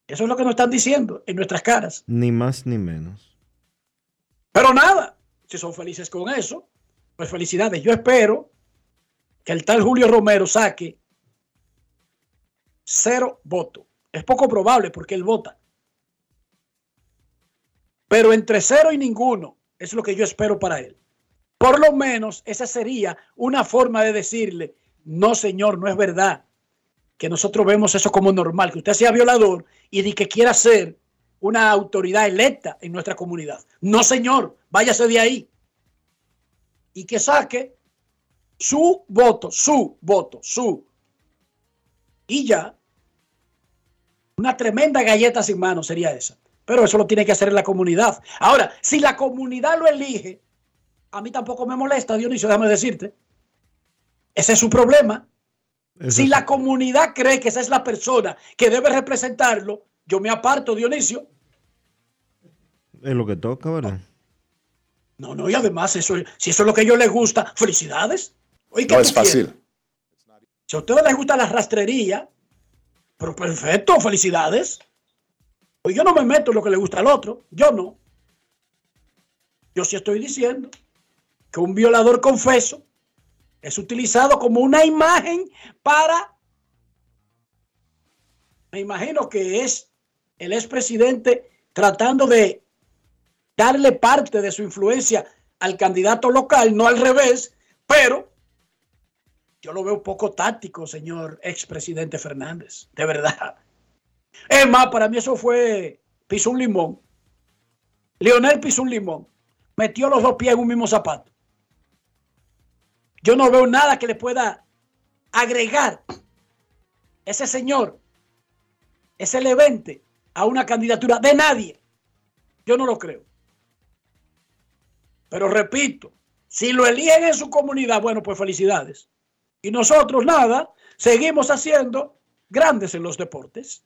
S4: Eso es lo que nos están diciendo en nuestras caras.
S1: Ni más ni menos.
S4: Pero nada, si son felices con eso, pues felicidades. Yo espero que el tal Julio Romero saque cero votos. Es poco probable porque él vota. Pero entre cero y ninguno es lo que yo espero para él. Por lo menos esa sería una forma de decirle, no señor, no es verdad que nosotros vemos eso como normal, que usted sea violador y de que quiera ser una autoridad electa en nuestra comunidad. No señor, váyase de ahí. Y que saque su voto, su voto, su. Y ya, una tremenda galleta sin mano sería esa. Pero eso lo tiene que hacer la comunidad. Ahora, si la comunidad lo elige, a mí tampoco me molesta, Dionisio, déjame decirte. Ese es su problema. si la comunidad cree que esa es la persona que debe representarlo, yo me aparto, Dionisio.
S1: Es lo que toca, ¿verdad?
S4: No, no, y además, eso, si eso es lo que a ellos les gusta, felicidades.
S7: no es fácil.
S4: Si a ustedes les gusta la rastrería, pero perfecto, felicidades. Pues yo no me meto en lo que le gusta al otro, yo no. Yo sí estoy diciendo que un violador confeso es utilizado como una imagen para, me imagino que es el expresidente tratando de darle parte de su influencia al candidato local, no al revés, pero yo lo veo poco táctico, señor expresidente Fernández, de verdad. Es más, para mí eso fue pisó un limón. Lionel pisó un limón. Metió los dos pies en un mismo zapato. Yo no veo nada que le pueda agregar ese señor, ese levante a una candidatura de nadie. Yo no lo creo. Pero repito, si lo eligen en su comunidad, bueno, pues felicidades. Y nosotros nada, seguimos haciendo grandes en los deportes.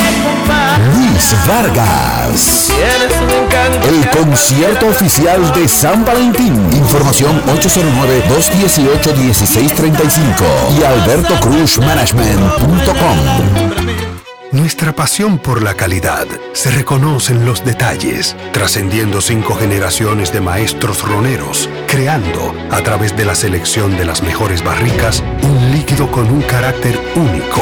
S8: Vargas. El concierto oficial de San Valentín. Información 809-218-1635 y albertocruzmanagement.com.
S9: Nuestra pasión por la calidad se reconoce en los detalles, trascendiendo cinco generaciones de maestros roneros, creando, a través de la selección de las mejores barricas, un líquido con un carácter único,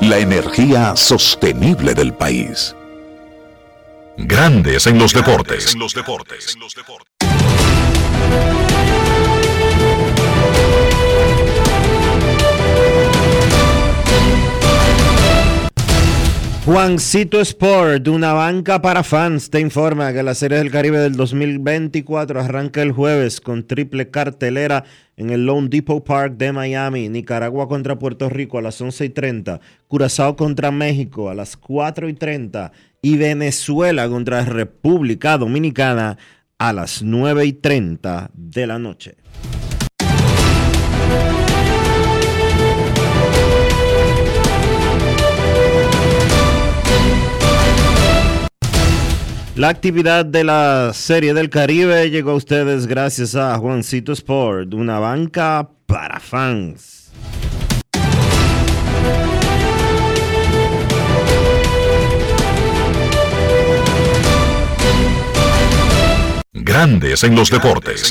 S10: La energía sostenible del país.
S3: Grandes en los deportes.
S1: Juancito Sport, una banca para fans, te informa que la Serie del Caribe del 2024 arranca el jueves con triple cartelera en el Lone Depot Park de Miami, Nicaragua contra Puerto Rico a las 11 y 30, Curazao contra México a las 4 y 30 y Venezuela contra República Dominicana a las 9 y 30 de la noche. La actividad de la Serie del Caribe llegó a ustedes gracias a Juancito Sport, una banca para fans.
S3: Grandes en los deportes.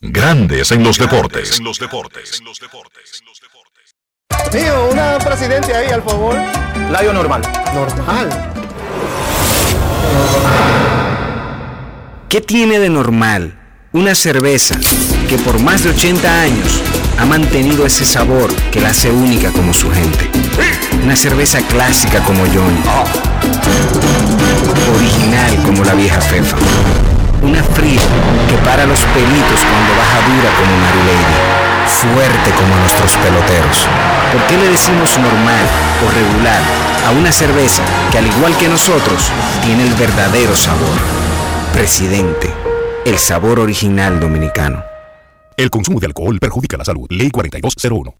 S3: Grandes en los deportes.
S11: Mío, una presidente ahí, al favor.
S12: Layo normal.
S11: Normal.
S12: ¿Qué tiene de normal una cerveza que por más de 80 años ha mantenido ese sabor que la hace única como su gente? Una cerveza clásica como Johnny. Original como la vieja Fefa. Una fría que para los pelitos cuando baja dura como Mary Lady. Fuerte como nuestros peloteros. ¿Por qué le decimos normal o regular a una cerveza que al igual que nosotros tiene el verdadero sabor? Presidente, el sabor original dominicano.
S3: El consumo de alcohol perjudica la salud. Ley 4201.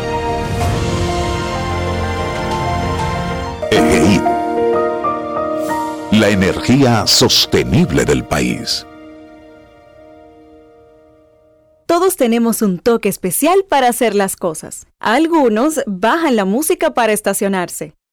S10: La energía sostenible del país.
S13: Todos tenemos un toque especial para hacer las cosas. Algunos bajan la música para estacionarse.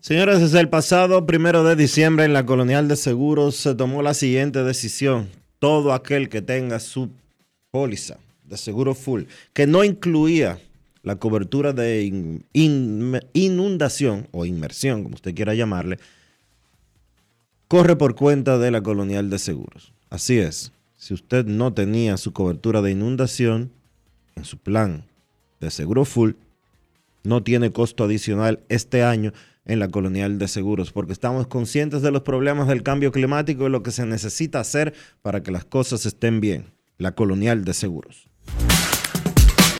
S1: Señores, desde el pasado primero de diciembre en la Colonial de Seguros se tomó la siguiente decisión. Todo aquel que tenga su póliza de seguro full, que no incluía la cobertura de in- in- inundación o inmersión, como usted quiera llamarle, corre por cuenta de la Colonial de Seguros. Así es, si usted no tenía su cobertura de inundación en su plan de seguro full, no tiene costo adicional este año en la colonial de seguros, porque estamos conscientes de los problemas del cambio climático y lo que se necesita hacer para que las cosas estén bien. La colonial de seguros.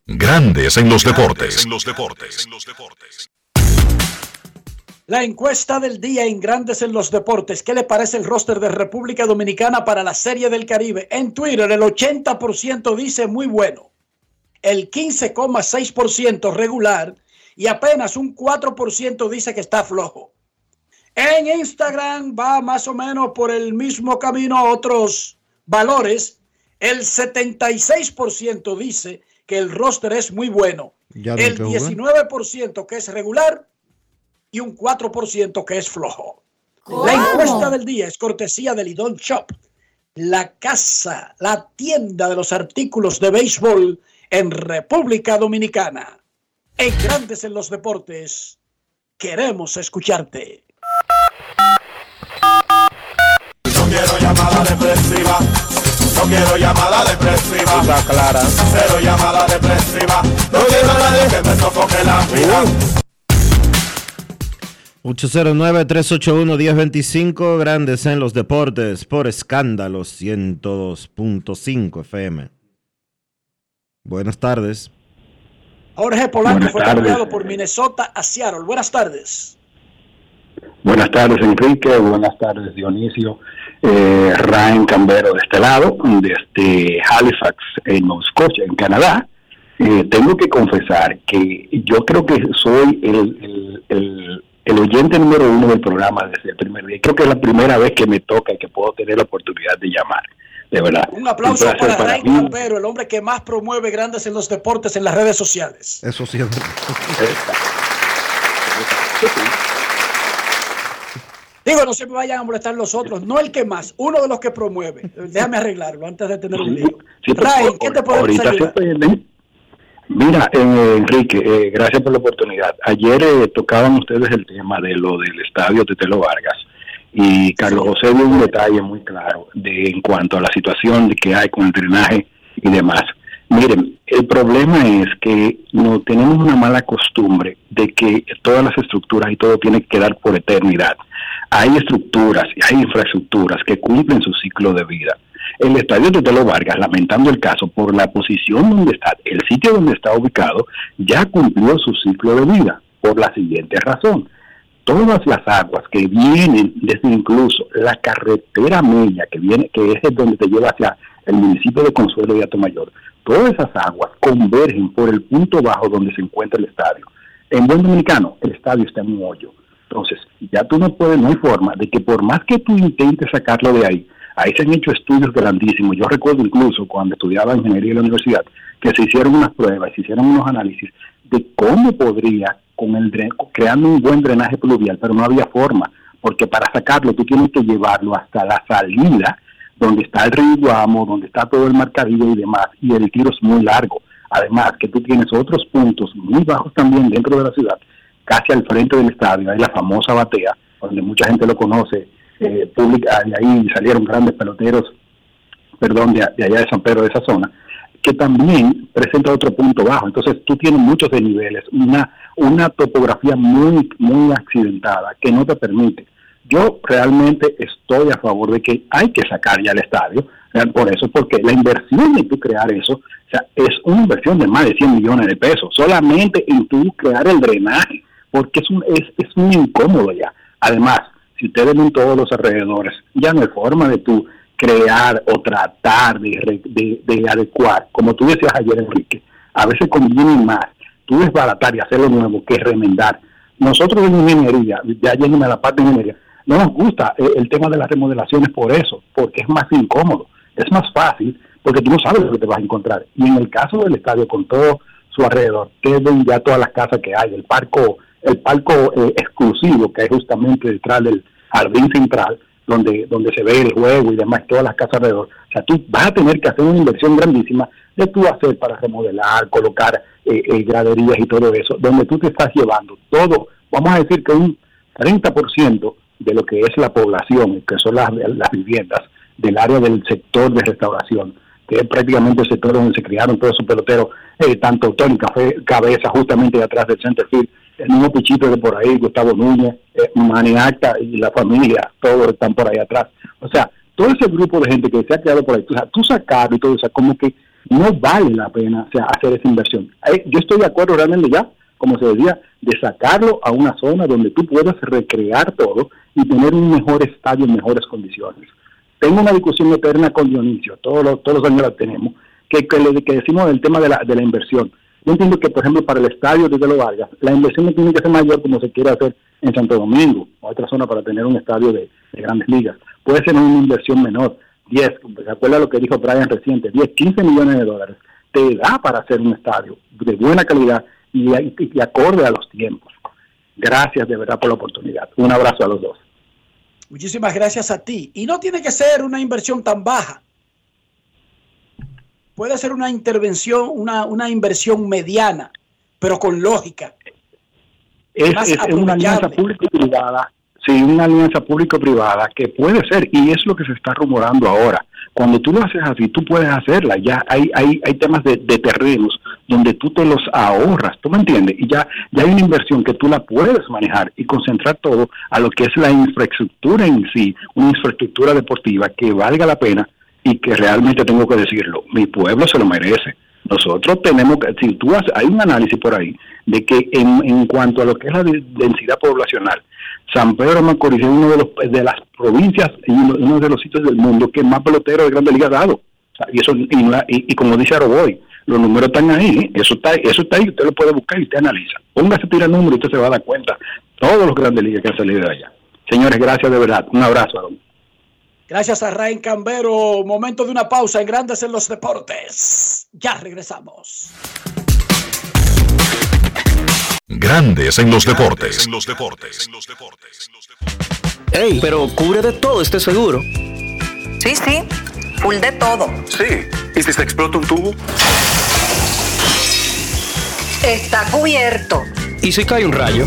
S10: Grandes en los deportes.
S4: La encuesta del día en Grandes en los Deportes. ¿Qué le parece el roster de República Dominicana para la Serie del Caribe? En Twitter el 80% dice muy bueno, el 15,6% regular y apenas un 4% dice que está flojo. En Instagram va más o menos por el mismo camino a otros valores. El 76% dice que el roster es muy bueno.
S1: Ya
S4: El
S1: que jugar.
S4: 19% que es regular y un 4% que es flojo. La encuesta del día es cortesía del Lidón Shop, la casa, la tienda de los artículos de béisbol en República Dominicana. En Grandes en los Deportes, queremos escucharte.
S14: No quiero llamada depresiva. No quiero llamada depresiva. Está clara. Cero llamada depresiva. No quiero a nadie que me sofoque la vida.
S1: 809-381-1025, grandes en los deportes, por escándalos 102.5 FM. Buenas tardes.
S4: Jorge Polanco
S15: Buenas
S4: fue cambiado por Minnesota a Seattle. Buenas tardes.
S15: Buenas tardes, Enrique. Buenas tardes, Dionisio. Eh, Ryan Cambero de este lado, desde Halifax, en Nova Scotia, en Canadá. Eh, tengo que confesar que yo creo que soy el, el- el- el oyente número uno del programa desde el primer día. Creo que es la primera vez que me toca y que puedo tener la oportunidad de llamar. De verdad.
S4: Un aplauso
S15: Un
S4: para
S15: mí.
S4: Campero, el hombre que más promueve Grandes en los Deportes en las redes sociales.
S1: Eso sí es
S4: Digo, no se me vayan a molestar los otros, no el que más, uno de los que promueve. Déjame arreglarlo antes de tener un lío.
S15: Sí,
S4: ¿qué te podemos
S15: ahorita
S4: ayudar?
S15: se puede. Mira, eh, Enrique, eh, gracias por la oportunidad. Ayer eh, tocaban ustedes el tema de lo del estadio de Telo Vargas. Y Carlos José dio un detalle muy claro de en cuanto a la situación que hay con el drenaje y demás. Miren, el problema es que no tenemos una mala costumbre de que todas las estructuras y todo tiene que quedar por eternidad. Hay estructuras y hay infraestructuras que cumplen su ciclo de vida. El estadio de Telo Vargas, lamentando el caso por la posición donde está, el sitio donde está ubicado, ya cumplió su ciclo de vida por la siguiente razón. Todas las aguas que vienen desde incluso la carretera media que viene, que es donde te lleva hacia el municipio de Consuelo y Mayor, todas esas aguas convergen por el punto bajo donde se encuentra el estadio. En buen dominicano, el estadio está en un hoyo. Entonces, ya tú no puedes, no hay forma de que por más que tú intentes sacarlo de ahí, ahí se han hecho estudios grandísimos. Yo recuerdo incluso cuando estudiaba ingeniería en la universidad que se hicieron unas pruebas, se hicieron unos análisis de cómo podría, con el creando un buen drenaje pluvial, pero no había forma, porque para sacarlo tú tienes que llevarlo hasta la salida donde está el río Guamo, donde está todo el mar Caribe y demás, y el tiro es muy largo. Además que tú tienes otros puntos muy bajos también dentro de la ciudad, casi al frente del estadio, hay la famosa batea, donde mucha gente lo conoce, eh, pública, de ahí salieron grandes peloteros, perdón, de, allá de San Pedro, de esa zona, que también presenta otro punto bajo. Entonces tú tienes muchos desniveles, una, una topografía muy, muy accidentada que no te permite yo realmente estoy a favor de que hay que sacar ya el estadio, por eso, porque la inversión de tú crear eso, o sea, es una inversión de más de 100 millones de pesos, solamente en tú crear el drenaje, porque es, un, es, es muy incómodo ya. Además, si ustedes ven todos los alrededores, ya no hay forma de tú crear o tratar de, de, de adecuar, como tú decías ayer, Enrique, a veces conviene más tú desbaratar y hacer lo nuevo que remendar. Nosotros en ingeniería, ya yéndome a la parte de ingeniería, no nos gusta eh, el tema de las remodelaciones por eso, porque es más incómodo, es más fácil, porque tú no sabes lo que te vas a encontrar. Y en el caso del estadio, con todo su alrededor, que ven ya todas las casas que hay, el parco, el parco eh, exclusivo que hay justamente detrás del jardín central, donde, donde se ve el juego y demás, todas las casas alrededor. O sea, tú vas a tener que hacer una inversión grandísima de tú hacer para remodelar, colocar eh, graderías y todo eso, donde tú te estás llevando todo, vamos a decir que un 30% de lo que es la población, que son las, las viviendas del área del sector de restauración, que es prácticamente el sector donde se criaron todos esos peloteros, eh, tanto Tony Cabeza, justamente atrás del Centerfield, el mismo Pichito de por ahí, Gustavo Núñez, eh, y la familia, todos están por ahí atrás. O sea, todo ese grupo de gente que se ha creado por ahí, o sea, tú sacarlo y todo eso, como que no vale la pena o sea, hacer esa inversión. Yo estoy de acuerdo realmente ya, como se decía, de sacarlo a una zona donde tú puedas recrear todo y tener un mejor estadio en mejores condiciones. Tengo una discusión eterna con Dionisio, todos los, todos los años la tenemos, que, que, que decimos del tema de la, de la inversión. Yo entiendo que, por ejemplo, para el estadio de Lo Vargas, la inversión no tiene que ser mayor como se quiere hacer en Santo Domingo o otra zona para tener un estadio de, grandes ligas. Puede ser una inversión menor, 10, recuerda lo que dijo Brian reciente, 10, 15 millones de dólares, te da para hacer un estadio de buena calidad y, y acorde a los tiempos. Gracias de verdad por la oportunidad. Un abrazo a los dos.
S4: Muchísimas gracias a ti. Y no tiene que ser una inversión tan baja. Puede ser una intervención, una, una inversión mediana, pero con lógica.
S15: Es, una alianza público-privada, sí, una alianza público-privada que puede ser, y es lo que se está rumorando ahora. Cuando tú lo haces así, tú puedes hacerla. Ya hay, hay, hay temas de, terrenos donde tú te los ahorras, ¿tú me entiendes? Y ya, ya hay una inversión que tú la puedes manejar y concentrar todo a lo que es la infraestructura en sí, una infraestructura deportiva que valga la pena y que realmente tengo que decirlo, mi pueblo se lo merece. Nosotros tenemos que, si tú haces, hay un análisis por ahí de que en, en cuanto a lo que es la densidad poblacional, San Pedro Macorís es uno de, los, de las provincias y uno, de los sitios del mundo que más peloteros de Grande Liga ha dado. y, eso, y, como dice Aroboy, los números están ahí, eso está, eso está ahí, usted lo puede buscar y usted analiza. Póngase a tirar números y usted se va a dar cuenta. Todos los Grandes Ligas que han salido de allá. Señores, gracias de verdad. Un abrazo.
S4: Gracias a Rain Cambero. Momento de una pausa en Grandes en los Deportes. Ya regresamos.
S3: Grandes en los deportes. En los deportes.
S16: Ey, pero cubre de todo este seguro.
S17: Sí, sí, full de todo.
S9: Sí, ¿y si se explota un tubo?
S17: Está cubierto.
S16: ¿Y si cae un rayo?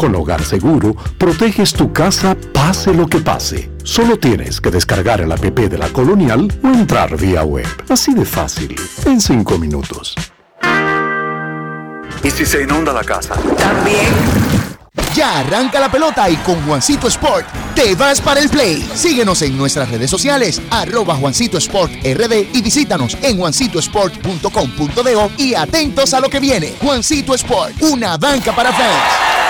S18: Con Hogar Seguro, proteges tu casa pase lo que pase. Solo tienes que descargar el app de la Colonial o entrar vía web. Así de fácil, en 5 minutos.
S19: ¿Y si se inunda la casa?
S17: También.
S20: Ya arranca la pelota y con Juancito Sport te vas para el play. Síguenos en nuestras redes sociales, arroba Juancito Sport RD y visítanos en juancitosport.com.de y atentos a lo que viene. Juancito Sport, una banca para fans.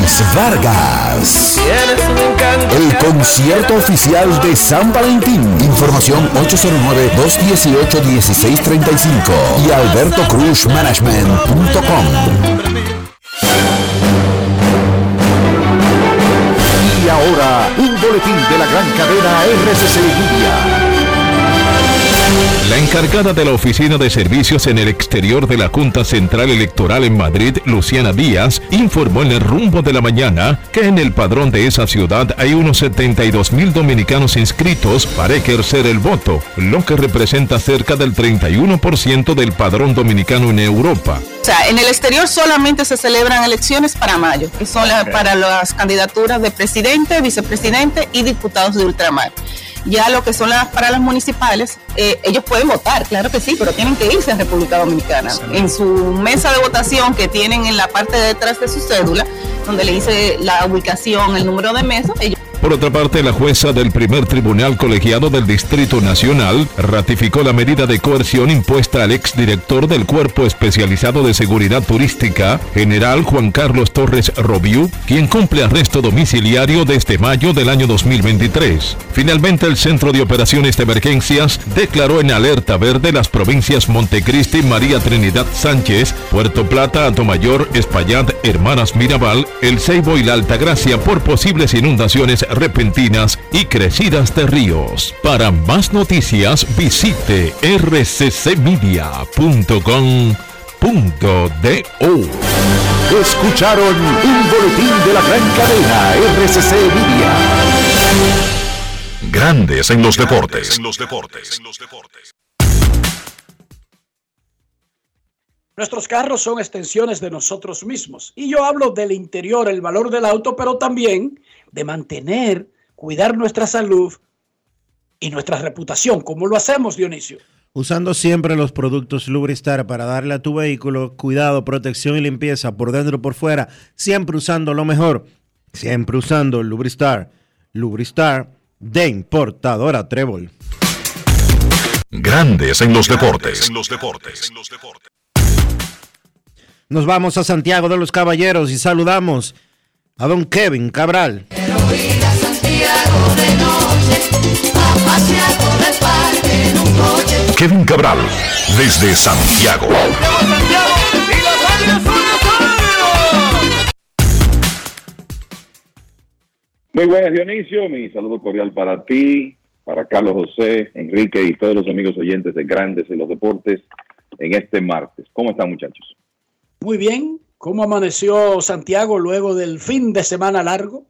S8: Luis Vargas. El concierto oficial de San Valentín. Información 809-218-1635 y albertocruzmanagement.com.
S3: Y ahora, un boletín de la gran cadena RCC Media.
S21: La encargada de la Oficina de Servicios en el Exterior de la Junta Central Electoral en Madrid, Luciana Díaz, informó en el rumbo de la mañana que en el padrón de esa ciudad hay unos 72 mil dominicanos inscritos para ejercer el voto, lo que representa cerca del 31% del padrón dominicano en Europa.
S22: O sea, en el exterior solamente se celebran elecciones para mayo, que son la- para las candidaturas de presidente, vicepresidente y diputados de ultramar. Ya lo que son las para las municipales, eh, ellos pueden votar, claro que sí, pero tienen que irse a República Dominicana. En su mesa de votación que tienen en la parte de detrás de su cédula, donde le dice la ubicación, el número de mesa, ellos
S21: Por otra parte, la jueza del primer tribunal colegiado del Distrito Nacional ratificó la medida de coerción impuesta al exdirector del Cuerpo Especializado de Seguridad Turística, general Juan Carlos Torres Robiú, quien cumple arresto domiciliario desde mayo del año 2023. Finalmente, el Centro de Operaciones de Emergencias declaró en alerta verde las provincias Montecristi, María Trinidad Sánchez, Puerto Plata, Atomayor, Espaillat, Hermanas Mirabal, El Ceibo y la Altagracia por posibles inundaciones repentinas y crecidas de ríos. Para más noticias visite rccmedia.com.do.
S3: Escucharon un boletín de la gran cadena RCC Media. Grandes en los deportes.
S4: Nuestros carros son extensiones de nosotros mismos. Y yo hablo del interior, el valor del auto, pero también de mantener, cuidar nuestra salud y nuestra reputación. ¿Cómo lo hacemos, Dionisio?
S1: Usando siempre los productos Lubristar para darle a tu vehículo cuidado, protección y limpieza por dentro y por fuera. Siempre usando lo mejor. Siempre usando Lubristar. Lubristar de importadora Trébol.
S3: Grandes en los deportes.
S1: Nos vamos a Santiago de los Caballeros y saludamos a don Kevin Cabral.
S3: Kevin Cabral, desde Santiago.
S23: Muy buenas, Dionisio. Mi saludo cordial para ti,
S24: para Carlos José, Enrique y todos los amigos oyentes de Grandes en los Deportes en este martes. ¿Cómo están muchachos?
S4: Muy bien. ¿Cómo amaneció Santiago luego del fin de semana largo?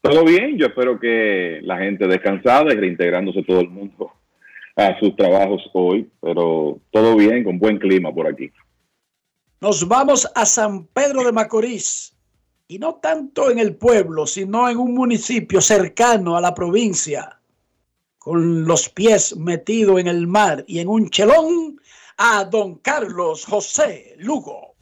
S24: Todo bien, yo espero que la gente descansada y reintegrándose todo el mundo a sus trabajos hoy, pero todo bien, con buen clima por aquí.
S4: Nos vamos a San Pedro de Macorís, y no tanto en el pueblo, sino en un municipio cercano a la provincia, con los pies metidos en el mar y en un chelón, a don Carlos José Lugo.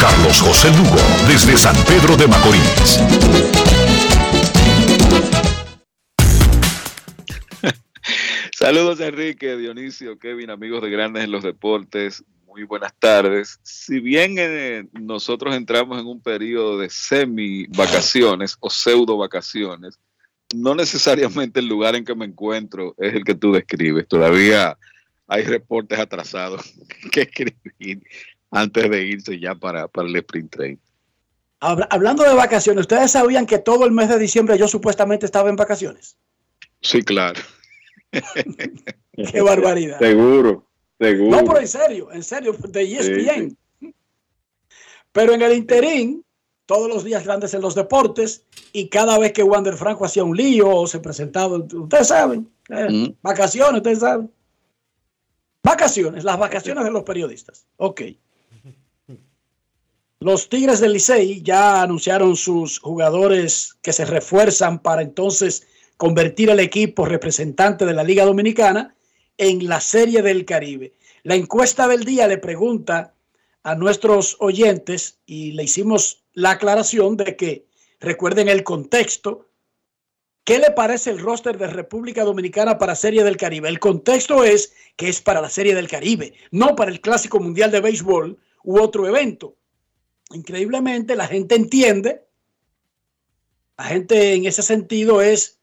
S3: Carlos José Lugo, desde San Pedro de Macorís.
S25: Saludos Enrique, Dionisio, Kevin, amigos de Grandes en los Deportes. Muy buenas tardes. Si bien eh, nosotros entramos en un periodo de semi vacaciones o pseudo vacaciones, no necesariamente el lugar en que me encuentro es el que tú describes. Todavía hay reportes atrasados que escribir antes de irse ya para, para el sprint train.
S4: Hablando de vacaciones, ¿ustedes sabían que todo el mes de diciembre yo supuestamente estaba en vacaciones?
S25: Sí, claro.
S4: Qué barbaridad.
S24: Seguro, seguro.
S4: No, pero en serio, en serio, de ESPN. Pero en el interín, todos los días grandes en los deportes, y cada vez que Wander Franco hacía un lío o se presentaba, ustedes saben, eh, vacaciones, ustedes saben. Vacaciones, las vacaciones de los periodistas. Ok. Los Tigres del Licey ya anunciaron sus jugadores que se refuerzan para entonces convertir al equipo representante de la Liga Dominicana en la Serie del Caribe. La encuesta del día le pregunta a nuestros oyentes y le hicimos la aclaración de que recuerden el contexto. ¿Qué le parece el roster de República Dominicana para Serie del Caribe? El contexto es que es para la Serie del Caribe, no para el Clásico Mundial de Béisbol u otro evento. Increíblemente, la gente entiende, la gente en ese sentido es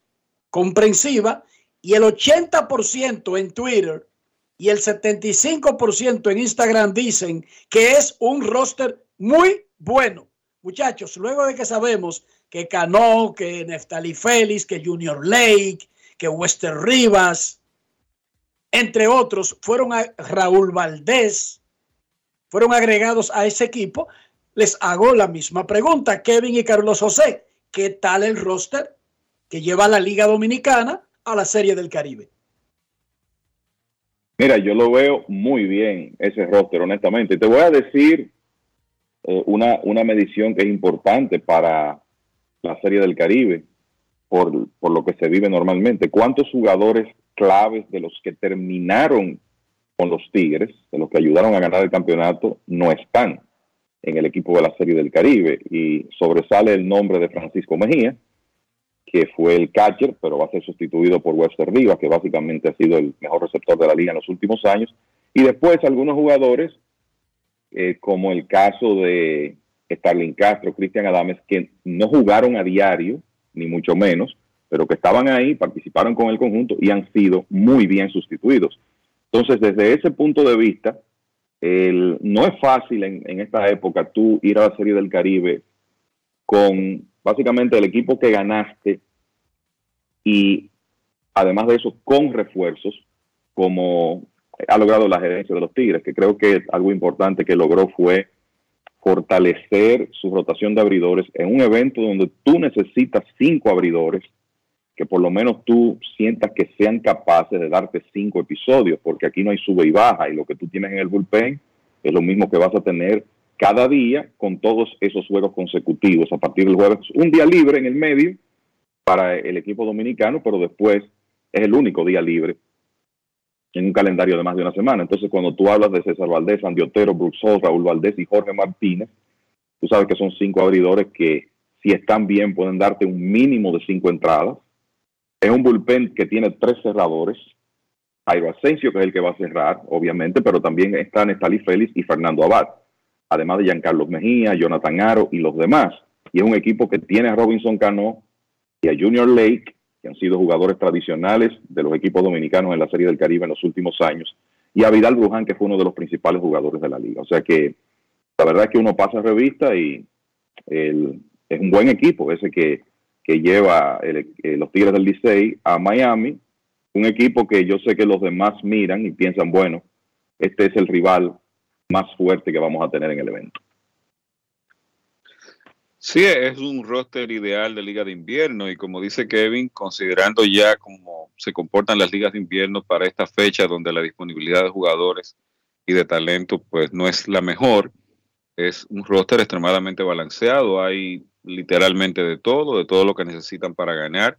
S4: comprensiva y el 80% en Twitter y el 75% en Instagram dicen que es un roster muy bueno. Muchachos, luego de que sabemos que Cano, que Neftali Félix, que Junior Lake, que Wester Rivas, entre otros, fueron a Raúl Valdés, fueron agregados a ese equipo, les hago la misma pregunta, Kevin y Carlos José, ¿qué tal el roster que lleva la Liga Dominicana a la Serie del Caribe?
S24: Mira, yo lo veo muy bien ese roster, honestamente. Te voy a decir eh, una, una medición que es importante para la Serie del Caribe, por, por lo que se vive normalmente. ¿Cuántos jugadores claves de los que terminaron con los Tigres, de los que ayudaron a ganar el campeonato, no están en el equipo de la Serie del Caribe? Y sobresale el nombre de Francisco Mejía, que fue el catcher, pero va a ser sustituido por Webster Rivas, que básicamente ha sido el mejor receptor de la liga en los últimos años. Y después algunos jugadores, eh, como el caso de Starling Castro, Cristian Adames, que no jugaron a diario, ni mucho menos, pero que estaban ahí, participaron con el conjunto y han sido muy bien sustituidos. Entonces, desde ese punto de vista, el, no es fácil en, en esta época tú ir a la Serie del Caribe con básicamente el equipo que ganaste y además de eso con refuerzos como ha logrado la gerencia de los Tigres, que creo que algo importante que logró fue fortalecer su rotación de abridores en un evento donde tú necesitas cinco abridores que por lo menos tú sientas que sean capaces de darte cinco episodios, porque aquí no hay sube y baja y lo que tú tienes en el bullpen es lo mismo que vas a tener cada día con todos esos juegos consecutivos a partir del jueves. Un día libre en el medio para el equipo dominicano, pero después es el único día libre en un calendario de más de una semana. Entonces, cuando tú hablas de César Valdés, Andy Otero, Hall, Raúl Valdés y Jorge Martínez, tú sabes que son cinco abridores que, si están bien, pueden darte un mínimo de cinco entradas. Es un bullpen que tiene tres cerradores. Jairo Asensio, que es el que va a cerrar, obviamente, pero también están Nestalí Félix y Fernando Abad además de Giancarlo Mejía, Jonathan Aro y los demás. Y es un equipo que tiene a Robinson Cano y a Junior Lake, que han sido jugadores tradicionales de los equipos dominicanos en la Serie del Caribe en los últimos años, y a Vidal Bruján, que fue uno de los principales jugadores de la liga. O sea que la verdad es que uno pasa revista y es un buen equipo ese que, que lleva el- eh, los Tigres del Licey a Miami, un equipo que yo sé que los demás miran y piensan, bueno, este es el rival más fuerte que vamos a tener en el evento.
S25: Sí, es un roster ideal de liga de invierno y como dice Kevin, considerando ya cómo se comportan las ligas de invierno para esta fecha donde la disponibilidad de jugadores y de talento pues no es la mejor, es un roster extremadamente balanceado, hay literalmente de todo, de todo lo que necesitan para ganar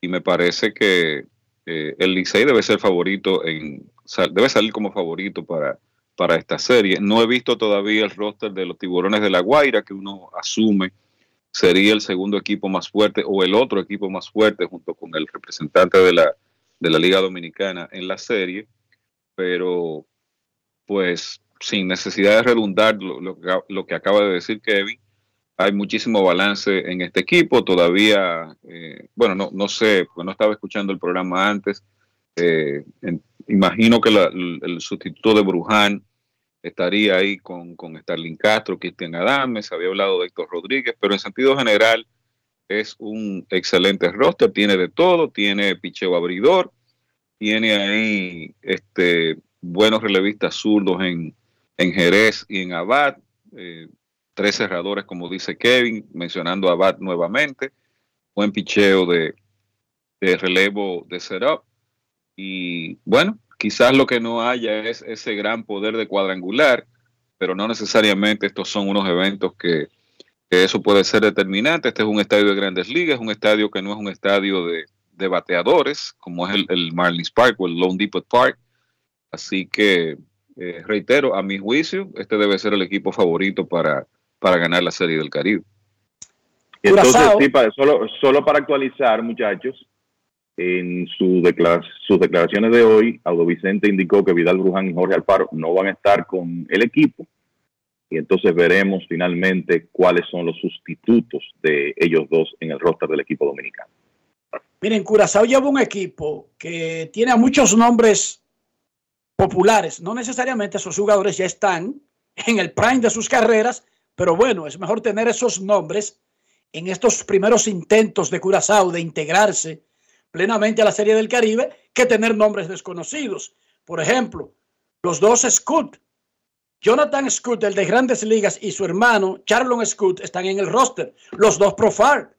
S25: y me parece que eh, el Licey debe ser favorito en debe salir como favorito para para esta serie. No he visto todavía el roster de los Tiburones de la Guaira, que uno asume sería el segundo equipo más fuerte o el otro equipo más fuerte junto con el representante de la, de la Liga Dominicana en la serie, pero pues sin necesidad de redundar lo, lo lo que acaba de decir Kevin, hay muchísimo balance en este equipo, todavía, eh, bueno, no, no sé, porque no estaba escuchando el programa antes, eh, en- imagino que la- el sustituto de Bruján estaría ahí con, con Starling Castro, Cristian Adames, había hablado de Héctor Rodríguez, pero en sentido general es un excelente roster, tiene de todo, tiene picheo abridor, tiene ahí este, buenos relevistas zurdos en, en Jerez y en Abad, eh, tres cerradores como dice Kevin, mencionando Abad nuevamente, buen picheo de, de relevo de setup y bueno, quizás lo que no haya es ese gran poder de cuadrangular, pero no necesariamente estos son unos eventos que, que eso puede ser determinante. Este es un estadio de grandes ligas, es un estadio que no es un estadio de, de bateadores, como es el, el Marlins Park o el Lone Depot Park. Así que, eh, reitero, a mi juicio, este debe ser el equipo favorito para, para ganar la Serie del Caribe.
S24: Entonces, sí, para, solo, solo para actualizar, muchachos, en sus declaraciones de hoy, Audo Vicente indicó que Vidal Bruján y Jorge Alfaro no van a estar con el equipo. Y entonces veremos finalmente cuáles son los sustitutos de ellos dos en el roster del equipo dominicano.
S4: Miren, Curazao lleva un equipo que tiene a muchos nombres populares. No necesariamente esos jugadores ya están en el prime de sus carreras, pero bueno, es mejor tener esos nombres en estos primeros intentos de Curazao de integrarse plenamente a la Serie del Caribe que tener nombres desconocidos. Por ejemplo, los dos Scott, Jonathan Scott, el de Grandes Ligas, y su hermano Charlon Scott están en el roster. Los dos Profar.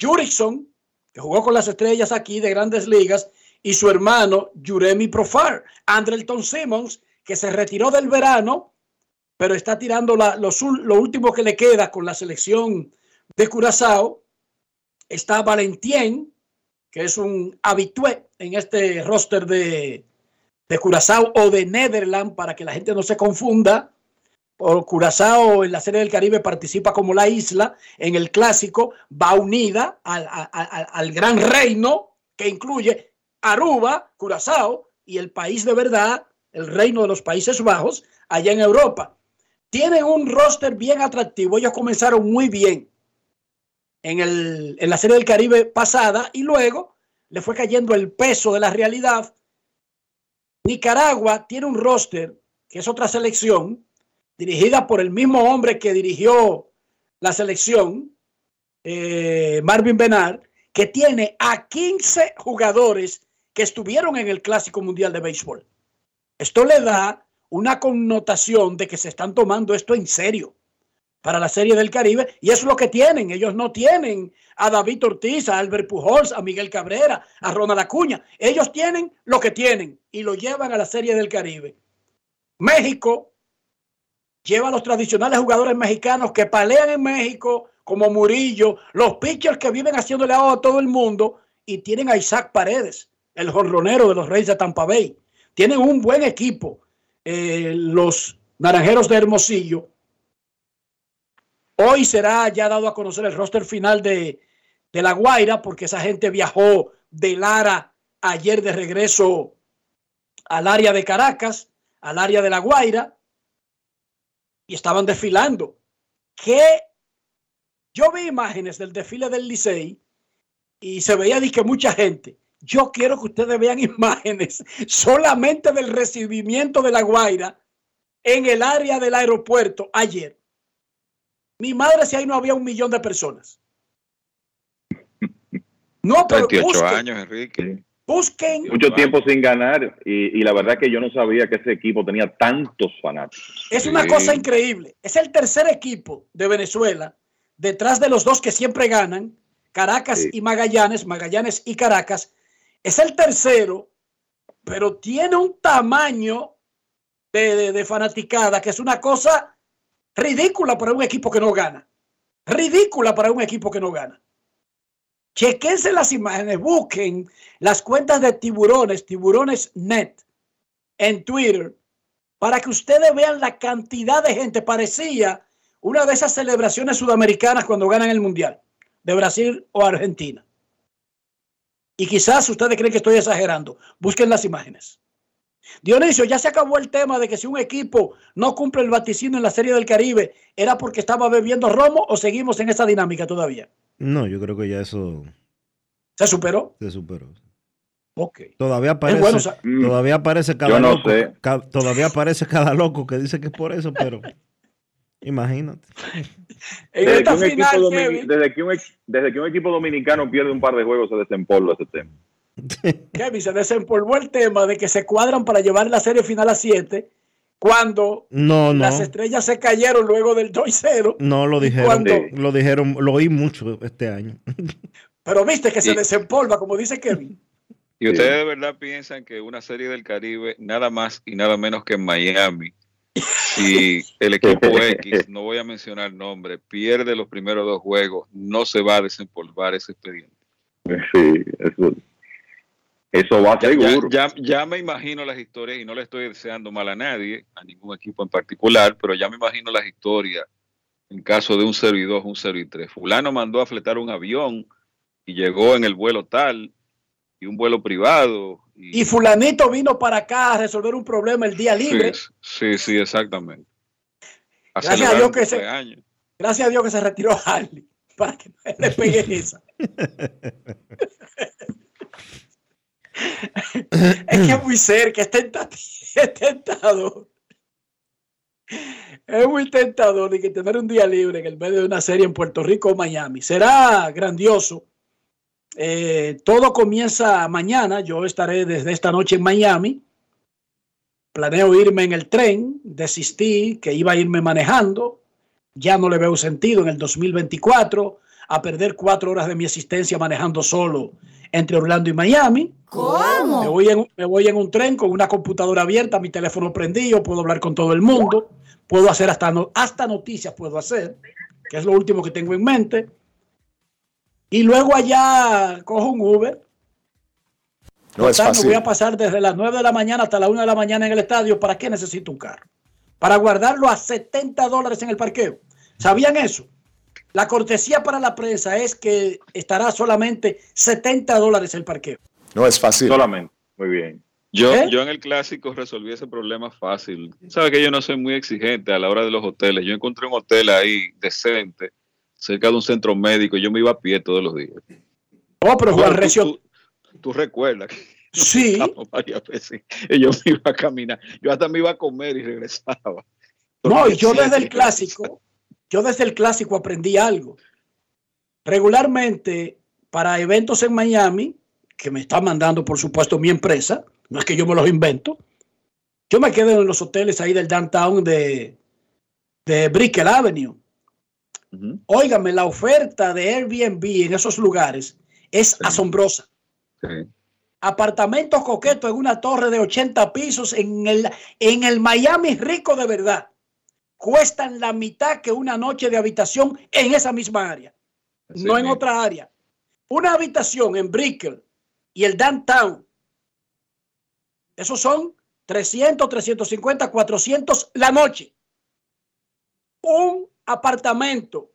S4: Jurickson, que jugó con las estrellas aquí de Grandes Ligas, y su hermano Juremi Profar. Andrelton Simmons, que se retiró del verano, pero está tirando la- ul- lo último que le queda con la selección de Curazao. Está Valentien, que es un habitué en este roster de, de Curazao o de Netherland, para que la gente no se confunda. Por Curazao en la Serie del Caribe participa como la isla, en el clásico va unida al, a- a- al gran reino que incluye Aruba, Curazao y el país de verdad, el reino de los Países Bajos, allá en Europa. Tienen un roster bien atractivo, ellos comenzaron muy bien en, el, en la Serie del Caribe pasada y luego le fue cayendo el peso de la realidad. Nicaragua tiene un roster que es otra selección dirigida por el mismo hombre que dirigió la selección, eh, Marvin Benar, que tiene a 15 jugadores que estuvieron en el Clásico Mundial de Béisbol. Esto le da una connotación de que se están tomando esto en serio para la Serie del Caribe y es lo que tienen. Ellos no tienen a David Ortiz, a Albert Pujols, a Miguel Cabrera, a Ronald Acuña. Ellos tienen lo que tienen y lo llevan a la Serie del Caribe. México lleva a los tradicionales jugadores mexicanos que palean en México, como Murillo, los pitchers que viven haciéndole agua a todo el mundo, y tienen a Isaac Paredes, el jonronero de los Reyes de Tampa Bay. Tienen un buen equipo, eh, los Naranjeros de Hermosillo. Hoy será ya dado a conocer el roster final de, de La Guaira, porque esa gente viajó de Lara ayer de regreso al área de Caracas, al área de La Guaira, y estaban desfilando. Que yo vi imágenes del desfile del Licey y se veía que mucha gente. Yo quiero que ustedes vean imágenes solamente del recibimiento de La Guaira en el área del aeropuerto ayer. Mi madre, si ahí no había un millón de personas. No, pero
S25: 38
S4: busquen,
S25: años, Enrique.
S4: busquen
S24: Mucho tiempo sin ganar y, y la verdad que yo no sabía que ese equipo tenía tantos fanáticos.
S4: Es una
S24: Sí.
S4: cosa increíble. Es el tercer equipo de Venezuela, detrás de los dos que siempre ganan, Caracas y Magallanes, Magallanes y Caracas. Es el tercero, pero tiene un tamaño de, de- de fanaticada que es una cosa ridícula para un equipo que no gana. Ridícula para un equipo que no gana. Chequense las imágenes, busquen las cuentas de tiburones, tiburones net, en Twitter, para que ustedes vean la cantidad de gente. Parecía una de esas celebraciones sudamericanas cuando ganan el Mundial, de Brasil o Argentina. Y quizás ustedes creen que estoy exagerando. Busquen las imágenes. Dionisio, ya se acabó el tema de que si un equipo no cumple el vaticinio en la Serie del Caribe, ¿era porque estaba bebiendo romo o seguimos en esa dinámica todavía?
S1: No, yo creo que ya eso
S4: ¿Se superó?
S1: se superó.
S4: Ok.
S1: Todavía aparece,
S4: bueno sa-
S1: todavía aparece cada
S24: Yo no
S1: loco,
S24: sé.
S1: ca- todavía aparece cada loco que dice que es por eso, pero imagínate.
S4: En
S24: Desde que,
S4: esta
S24: un equipo
S4: final,
S24: domini-
S4: Kevin,
S24: desde, que un, ex- desde que un equipo dominicano pierde un par de juegos se desempolva ese tema.
S4: Kevin, se desempolvó el tema de que se cuadran para llevar la serie final a 7 cuando
S1: No, no.
S4: las estrellas se cayeron luego del 2-0.
S1: No lo
S4: ¿Y
S1: dijeron, lo dijeron, lo oí mucho este año.
S4: Pero viste que se
S25: Y-
S4: desempolva, como dice Kevin.
S25: ¿Y ustedes de verdad piensan que una serie del Caribe, nada más y nada menos que en Miami, si el equipo X, no voy a mencionar nombre, pierde los primeros dos juegos, no se va a desempolvar ese expediente?
S24: Sí, eso, eso va
S25: Ya,
S24: seguro.
S25: ya, ya me imagino las historias y no le estoy deseando mal a nadie, a ningún equipo en particular, pero ya me imagino las historias en caso de un 0 y 2, un 0 y 3. Fulano mandó a fletar un avión y llegó en el vuelo tal y un vuelo privado. Y,
S4: Y fulanito vino para acá a resolver un problema el día libre.
S25: Sí, sí, sí, exactamente. A
S4: Gracias a Dios que se-. Gracias a Dios que se retiró Harley para que no le pegue esa. es que es muy cerca, es es tentador. Es muy tentador de que tener un día libre en el medio de una serie en Puerto Rico o Miami. Será grandioso. Eh, todo comienza mañana. Yo estaré desde esta noche en Miami. Planeo irme en el tren. Desistí que iba a irme manejando. Ya no le veo sentido en el 2024 a perder cuatro horas de mi existencia manejando solo entre Orlando y Miami.
S26: ¿Cómo?
S4: Me voy, en, me voy en un tren con una computadora abierta, mi teléfono prendido, puedo hablar con todo el mundo, puedo hacer hasta, no- hasta noticias, puedo hacer, que es lo último que tengo en mente. Y luego allá cojo un Uber.
S27: No es fácil.
S4: voy a pasar desde las 9 de la mañana hasta las 1 de la mañana en el estadio. ¿Para qué necesito un carro? Para guardarlo a 70 dólares en el parqueo. ¿Sabían eso? La cortesía para la prensa es que estará solamente 70 dólares el parqueo.
S27: No es fácil.
S24: Solamente. Muy bien.
S25: Yo,
S4: ¿Eh?
S25: yo en el clásico resolví ese problema fácil. Sabes que yo no soy muy exigente a la hora de los hoteles. Yo encontré un hotel ahí decente, cerca de un centro médico. y Yo me iba a pie todos los días.
S4: Oh, pero Juan
S25: Bueno, tú-
S4: Recio,
S25: tú, tú recuerdas que
S4: sí,
S25: varias veces y yo me iba a caminar. Yo hasta me iba a comer y regresaba.
S4: no, y yo desde el clásico, yo desde el clásico aprendí algo. Regularmente, para eventos en Miami, que me está mandando, por supuesto, mi empresa, no es que yo me los invento, yo me quedo en los hoteles ahí del downtown de, de Brickell Avenue. Óigame, la oferta de Airbnb en esos lugares es asombrosa.
S25: Sí.
S4: Apartamentos coquetos en una torre de 80 pisos en el, en el Miami rico de verdad. Cuestan la mitad que una noche de habitación en esa misma área,
S25: Así
S4: no en otra área. Una habitación en Brickell y el downtown, esos son 300, 350, 400 la noche. Un apartamento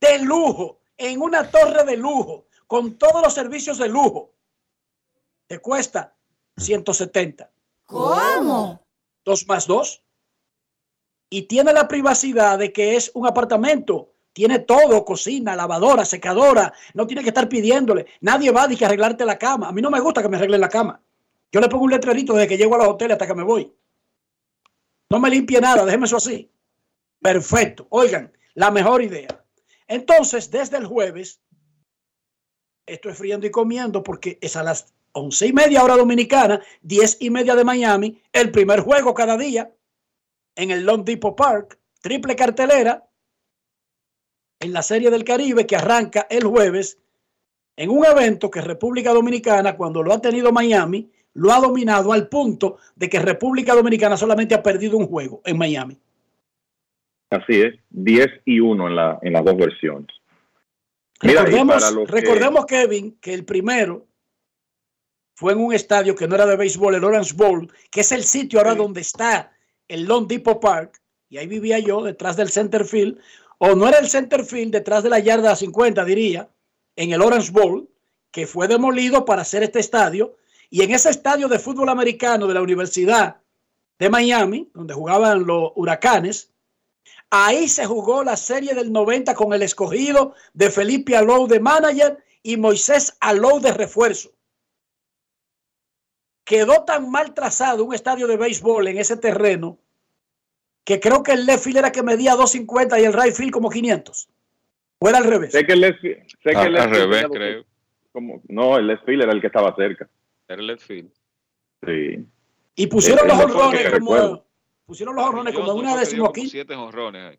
S4: de lujo en una torre de lujo con todos los servicios de lujo te cuesta 170.
S26: ¿Cómo?
S4: Dos más dos. Y tiene la privacidad de que es un apartamento. Tiene todo, cocina, lavadora, secadora. No tiene que estar pidiéndole. Nadie va a que arreglarte la cama. A mí no me gusta que me arreglen la cama. Yo le pongo un letrerito desde que llego a los hoteles hasta que me voy. No me limpie nada, déjeme eso así. Perfecto. Oigan, la mejor idea. Entonces, desde el jueves, estoy friendo y comiendo porque es a las once y media hora dominicana, diez y media de Miami, el primer juego cada día en el Long Depot Park, triple cartelera en la Serie del Caribe que arranca el jueves en un evento que República Dominicana, cuando lo ha tenido Miami, lo ha dominado al punto de que República Dominicana solamente ha perdido un juego en Miami.
S24: Así es, 10 y 1 en, la, en las dos versiones. Mira,
S4: recordemos,
S24: que-
S4: recordemos, Kevin, que el primero fue en un estadio que no era de béisbol, el Orange Bowl, que es el sitio ahora donde está el Long Depot Park, y ahí vivía yo, detrás del center field, o no era el center field, detrás de la yarda 50, diría, en el Orange Bowl, que fue demolido para hacer este estadio, y en ese estadio de fútbol americano de la Universidad de Miami, donde jugaban los huracanes, Ahí se jugó la serie del 90 con el escogido de Felipe Alou de manager y Moisés Alou de refuerzo. Quedó tan mal trazado un estadio de béisbol en ese terreno que creo que el left field era que medía 250 y el right field como 500. O era al revés.
S24: Sé que el left, sé que
S25: Al-
S24: el left
S25: al
S24: field
S25: revés, creo.
S24: como- no, el left field era el que estaba cerca.
S25: Era el left field.
S24: Sí.
S4: Y pusieron
S24: Eh,
S4: los honrones como,
S24: recuerdo.
S4: pusieron los honrones como una decimoquinta.
S25: siete jonrones ahí.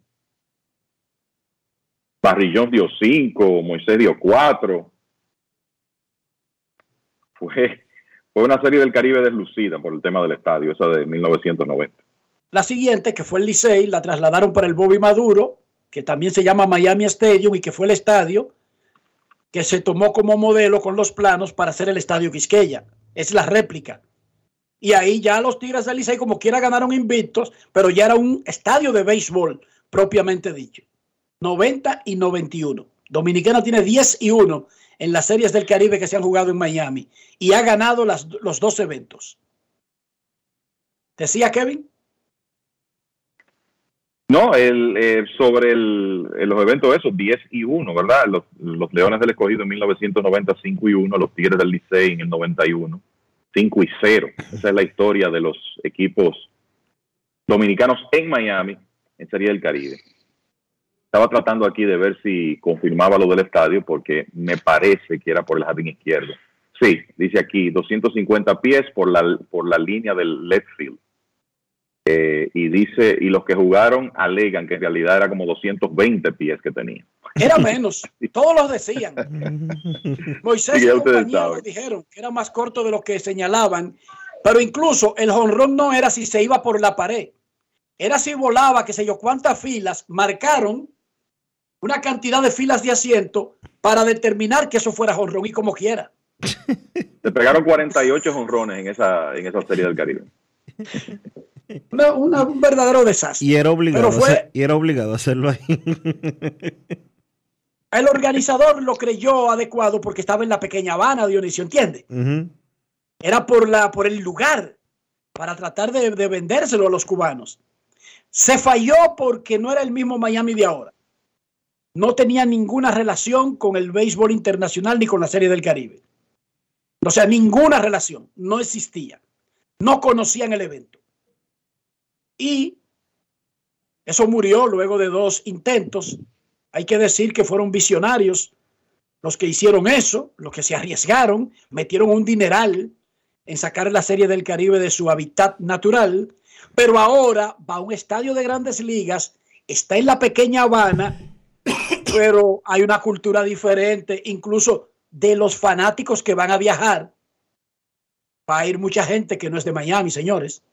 S24: Barrillón dio 5, Moisés dio 4. Fue, fue una serie del Caribe deslucida por el tema del estadio, esa de 1990.
S4: La siguiente, que fue el Licey, la trasladaron para el Bobby Maduro, que también se llama Miami Stadium y que fue el estadio que se tomó como modelo con los planos para hacer el estadio Quisqueya. Es la réplica. Y ahí ya los Tigres del Licey como quiera ganaron invictos, pero ya era un estadio de béisbol propiamente dicho. 90 y 91. Dominicana tiene 10 y 1 en las series del Caribe que se han jugado en Miami y ha ganado las- los dos eventos. ¿Decía Kevin?
S24: No, el, eh, sobre el, eh, los eventos esos, 10 y 1, ¿verdad? Los, los Leones del Escogido en 1990, 5 y 1, los Tigres del Licey en el 91, 5 y 0. Esa es la historia de los equipos dominicanos en Miami, en Serie del Caribe. Estaba tratando aquí de ver si confirmaba lo del estadio, porque me parece que era por el jardín izquierdo. Sí, dice aquí 250 pies por la, por la línea del left field. Eh, y dice, y los que jugaron alegan que en realidad era como 220 pies que tenía.
S4: Era menos, todos los decían. Moisés
S24: Sí,
S4: y compañeros dijeron que era más corto de lo que señalaban, pero incluso el jonrón no era si se iba por la pared, era si volaba, qué sé yo, cuántas filas marcaron una cantidad de filas de asiento para determinar que eso fuera jonrón y como quiera.
S24: Se pegaron 48 jonrones en esa, en esa serie del Caribe.
S4: Una- una- un verdadero desastre.
S1: Y era obligado,
S4: Pero fue-
S1: hacer- y era obligado a hacerlo ahí.
S4: El organizador lo creyó adecuado porque estaba en la pequeña Habana, Dionisio, ¿entiende? Era por, la, por el lugar, para tratar de, de vendérselo a los cubanos. Se falló porque no era el mismo Miami de ahora. No tenía ninguna relación con el béisbol internacional ni con la Serie del Caribe. O sea, ninguna relación, no existía. No conocían el evento. Y eso murió luego de dos intentos. Hay que decir que fueron visionarios los que hicieron eso, los que se arriesgaron, metieron un dineral en sacar la serie del Caribe de su hábitat natural, pero ahora va a un estadio de grandes ligas, está en la pequeña Habana, pero hay una cultura diferente, incluso de los fanáticos que van a viajar. Va a ir mucha gente que no es de Miami, señores.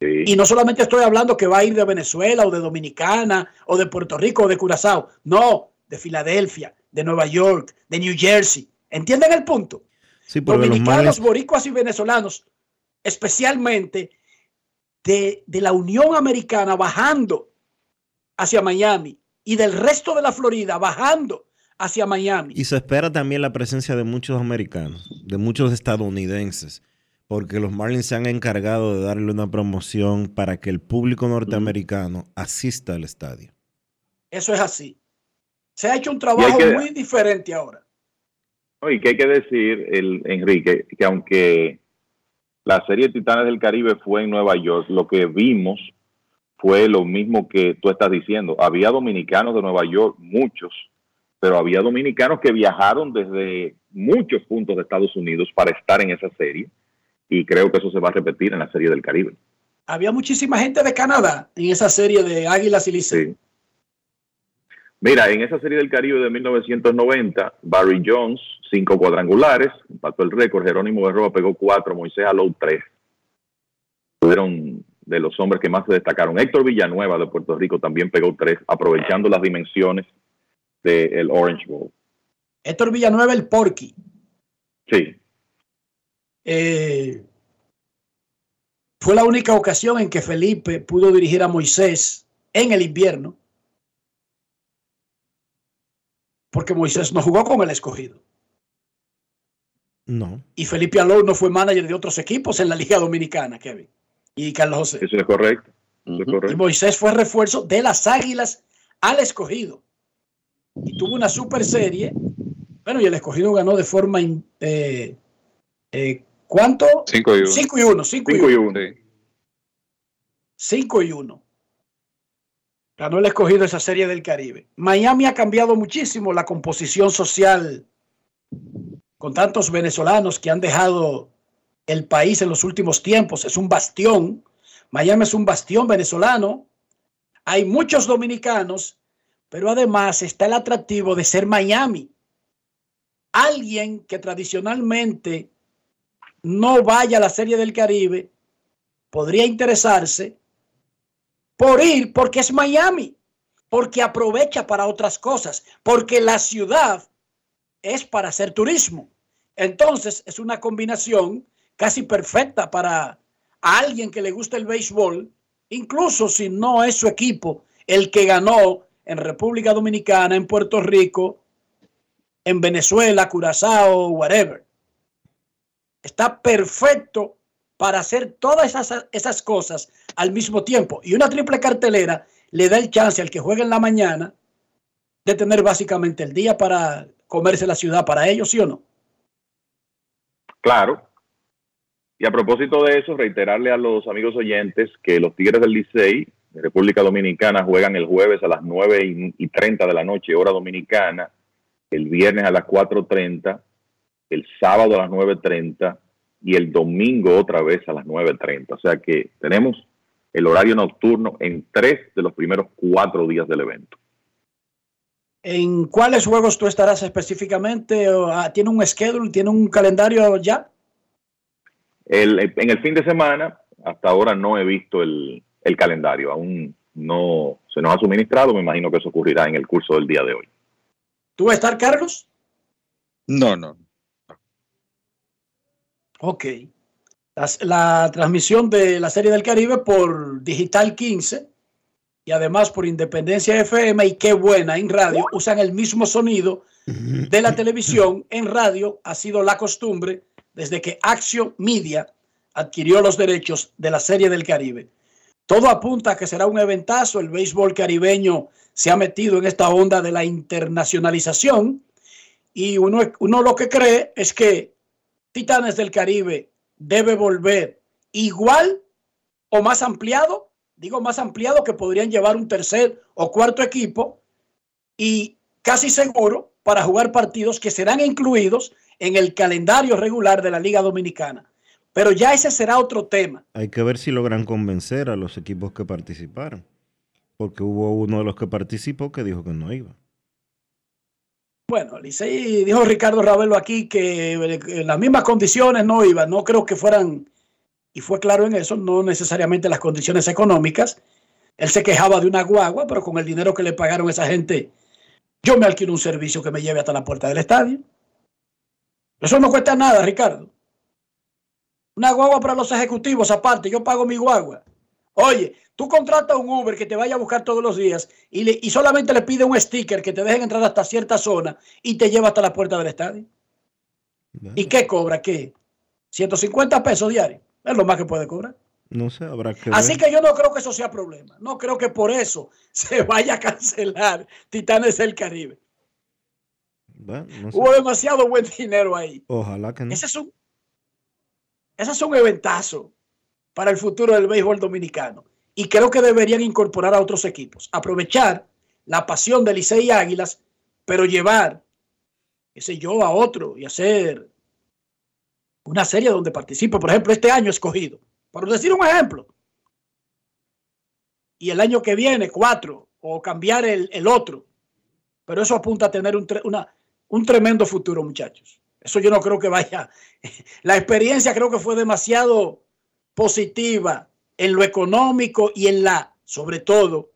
S4: Y no solamente estoy hablando que va a ir de Venezuela o de Dominicana o de Puerto Rico o de Curazao, no, de Filadelfia, de Nueva York, de New Jersey. ¿Entienden el punto?
S1: Sí, los
S4: Dominicanos, boricuas y venezolanos, especialmente de, de la Unión Americana bajando hacia Miami y del resto de la Florida bajando hacia Miami.
S1: Y se espera también la presencia de muchos americanos, de muchos estadounidenses, porque los Marlins se han encargado de darle una promoción para que el público norteamericano asista al estadio.
S4: Eso es así. Se ha hecho un trabajo
S24: que-
S4: muy diferente ahora.
S24: Y que hay que decir, el, Enrique, que aunque La serie Titanes del Caribe fue en Nueva York. Lo que vimos fue lo mismo que tú estás diciendo. Había dominicanos de Nueva York, muchos, pero había dominicanos que viajaron desde muchos puntos de Estados Unidos para estar en esa serie y creo que eso se va a repetir en la serie del Caribe.
S4: Había muchísima gente de Canadá en esa serie de Águilas y Licey.
S24: Sí. Mira, en esa serie del Caribe de 1990, Barry Jones, cinco cuadrangulares, empató el récord, Jerónimo Berroa pegó cuatro, Moisés Alou tres. Fueron de los hombres que más se destacaron. Héctor Villanueva de Puerto Rico también pegó tres, aprovechando las dimensiones del Orange Bowl.
S4: Héctor Villanueva, el Porky.
S24: Sí.
S4: Eh, fue la única ocasión en que Felipe pudo dirigir a Moisés en el invierno. Porque Moisés no jugó con el escogido.
S1: No.
S4: Y Felipe Alou no fue manager de otros equipos en la Liga Dominicana, Kevin. Y Carlos José.
S24: Eso es correcto. Eso es correcto.
S4: Y Moisés fue refuerzo de las Águilas al escogido. Y tuvo una super serie. Bueno, y el escogido ganó de forma. eh, eh, ¿Cuánto?
S25: 5 y 1.
S4: 5 y 1. 5 y
S24: Cinco y
S4: 1.
S24: uno.
S4: 5 y 1. Ganó el escogido esa serie del Caribe. Miami ha cambiado muchísimo la composición social con tantos venezolanos que han dejado el país en los últimos tiempos. Es un bastión. Miami es un bastión venezolano. Hay muchos dominicanos, pero además está el atractivo de ser Miami. Alguien que tradicionalmente no vaya a la serie del Caribe podría interesarse por ir porque es Miami, porque aprovecha para otras cosas, porque la ciudad es para hacer turismo. Entonces es una combinación casi perfecta para alguien que le gusta el béisbol, incluso si no es su equipo el que ganó en República Dominicana, en Puerto Rico, en Venezuela, Curazao, whatever. Está perfecto para hacer todas esas, esas cosas al mismo tiempo. Y una triple cartelera le da el chance al que juegue en la mañana de tener básicamente el día para comerse la ciudad para ellos, ¿sí o no?
S24: Claro. Y a propósito de eso, reiterarle a los amigos oyentes que los Tigres del Licey de República Dominicana juegan el jueves a las 9 y- y 30 de la noche, hora dominicana, el viernes a las 4.30, el sábado a las 9.30 y el domingo otra vez a las 9.30. O sea que tenemos el horario nocturno en tres de los primeros cuatro días del evento.
S4: ¿En cuáles juegos tú estarás específicamente? ¿O, ah, ¿Tiene un schedule? ¿Tiene un calendario ya?
S24: El- en el fin de semana, hasta ahora no he visto el, el calendario, aún no se nos ha suministrado, me imagino que eso ocurrirá en el curso del día de hoy.
S4: ¿Tú vas a estar, Carlos?
S25: No, no.
S4: Ok. La, transmisión de la Serie del Caribe por Digital 15 y además por Independencia FM y qué buena en radio, usan el mismo sonido de la televisión en radio, ha sido la costumbre desde que Action Media adquirió los derechos de la Serie del Caribe. Todo apunta a que será un eventazo, el béisbol caribeño se ha metido en esta onda de la internacionalización y uno, uno lo que cree es que Titanes del Caribe debe volver igual o más ampliado, digo más ampliado que podrían llevar un tercer o cuarto equipo y casi seguro para jugar partidos que serán incluidos en el calendario regular de la Liga Dominicana. Pero ya ese será otro tema.
S1: Hay que ver si logran convencer a los equipos que participaron. Porque hubo uno de los que participó que dijo que no iba.
S4: Bueno, Licey dijo Ricardo Ravelo aquí que en las mismas condiciones no iba. No creo que fueran, y fue claro en eso, no necesariamente las condiciones económicas. Él se quejaba de una guagua, pero con el dinero que le pagaron a esa gente, yo me alquilo un servicio que me lleve hasta la puerta del estadio. Eso no cuesta nada, Ricardo. Una guagua para los ejecutivos aparte, yo pago mi guagua. Oye, tú contratas un Uber que te vaya a buscar todos los días y, le- y solamente le pide un sticker que te dejen entrar hasta cierta zona y te lleva hasta la puerta del estadio. ¿Y qué cobra? ¿Qué? 150 pesos diarios. Es lo más que puede cobrar.
S1: No sé, habrá que
S4: Así que yo no creo que eso sea problema. No creo que por eso se vaya a cancelar Titanes del Caribe.
S1: Bueno, no sé.
S4: Hubo demasiado buen dinero ahí.
S1: Ojalá que no.
S4: Ese es un, Ese es un eventazo para el futuro del béisbol dominicano. Y creo que deberían incorporar a otros equipos. Aprovechar la pasión de Licey y Águilas, pero llevar, qué sé yo, a otro y hacer una serie donde participe, por ejemplo, este año escogido. Por decir un ejemplo. Y el año que viene, cuatro, o cambiar el, el otro. Pero eso apunta a tener un, una, un tremendo futuro, muchachos. Eso yo no creo que vaya. La experiencia creo que fue demasiado positiva en lo económico y en la, sobre todo,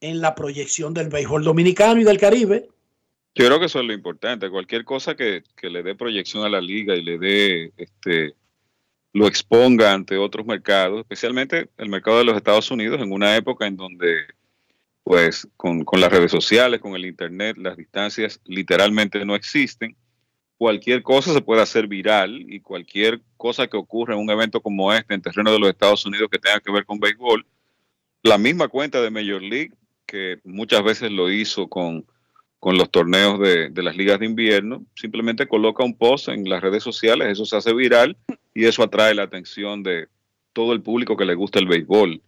S4: en la proyección del béisbol dominicano y del Caribe.
S25: Yo creo que eso es lo importante. Cualquier cosa que, que le dé proyección a la liga y le dé, este, lo exponga ante otros mercados, especialmente el mercado de los Estados Unidos, en una época en donde, pues, con, con las redes sociales, con el Internet, las distancias literalmente no existen. Cualquier cosa se puede hacer viral y cualquier cosa que ocurra en un evento como este en terreno de los Estados Unidos que tenga que ver con béisbol, la misma cuenta de Major League, que muchas veces lo hizo con, con los torneos de, de las ligas de invierno, simplemente coloca un post en las redes sociales, eso se hace viral y eso atrae la atención de todo el público que le gusta el béisbol,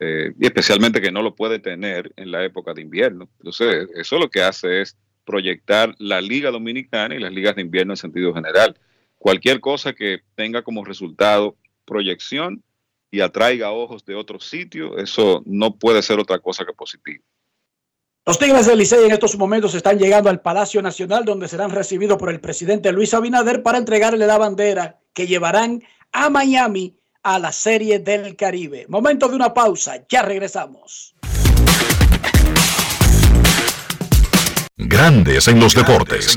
S25: eh, y especialmente que no lo puede tener en la época de invierno. Entonces, eso lo que hace es proyectar la liga dominicana y las ligas de invierno en sentido general. Cualquier cosa que tenga como resultado proyección y atraiga ojos de otro sitio, eso no puede ser otra cosa que positivo.
S4: Los Tigres del Licey en estos momentos están llegando al Palacio Nacional donde serán recibidos por el presidente Luis Abinader para entregarle la bandera que llevarán a Miami a la Serie del Caribe. Momento de una pausa, ya regresamos.
S3: Grandes en los deportes.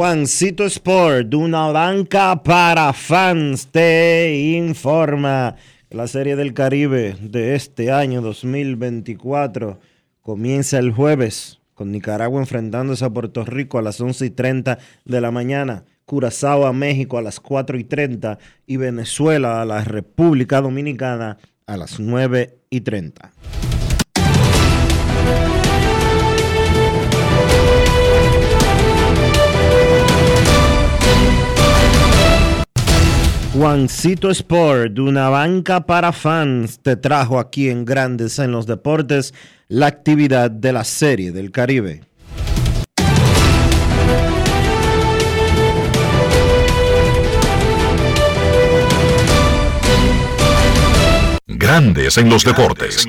S1: Juancito Sport, una banca para fans, te informa. La Serie del Caribe de este año 2024 comienza el jueves con Nicaragua enfrentándose a Puerto Rico a las 11 y 30 de la mañana, Curazao a México a las 4 y 30 y Venezuela a la República Dominicana a las 9 y 30. Juancito Sport, de una banca para fans, te trajo aquí en Grandes en los Deportes la actividad de la Serie del Caribe.
S3: Grandes en los deportes.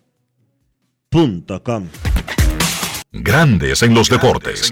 S3: Grandes en los deportes.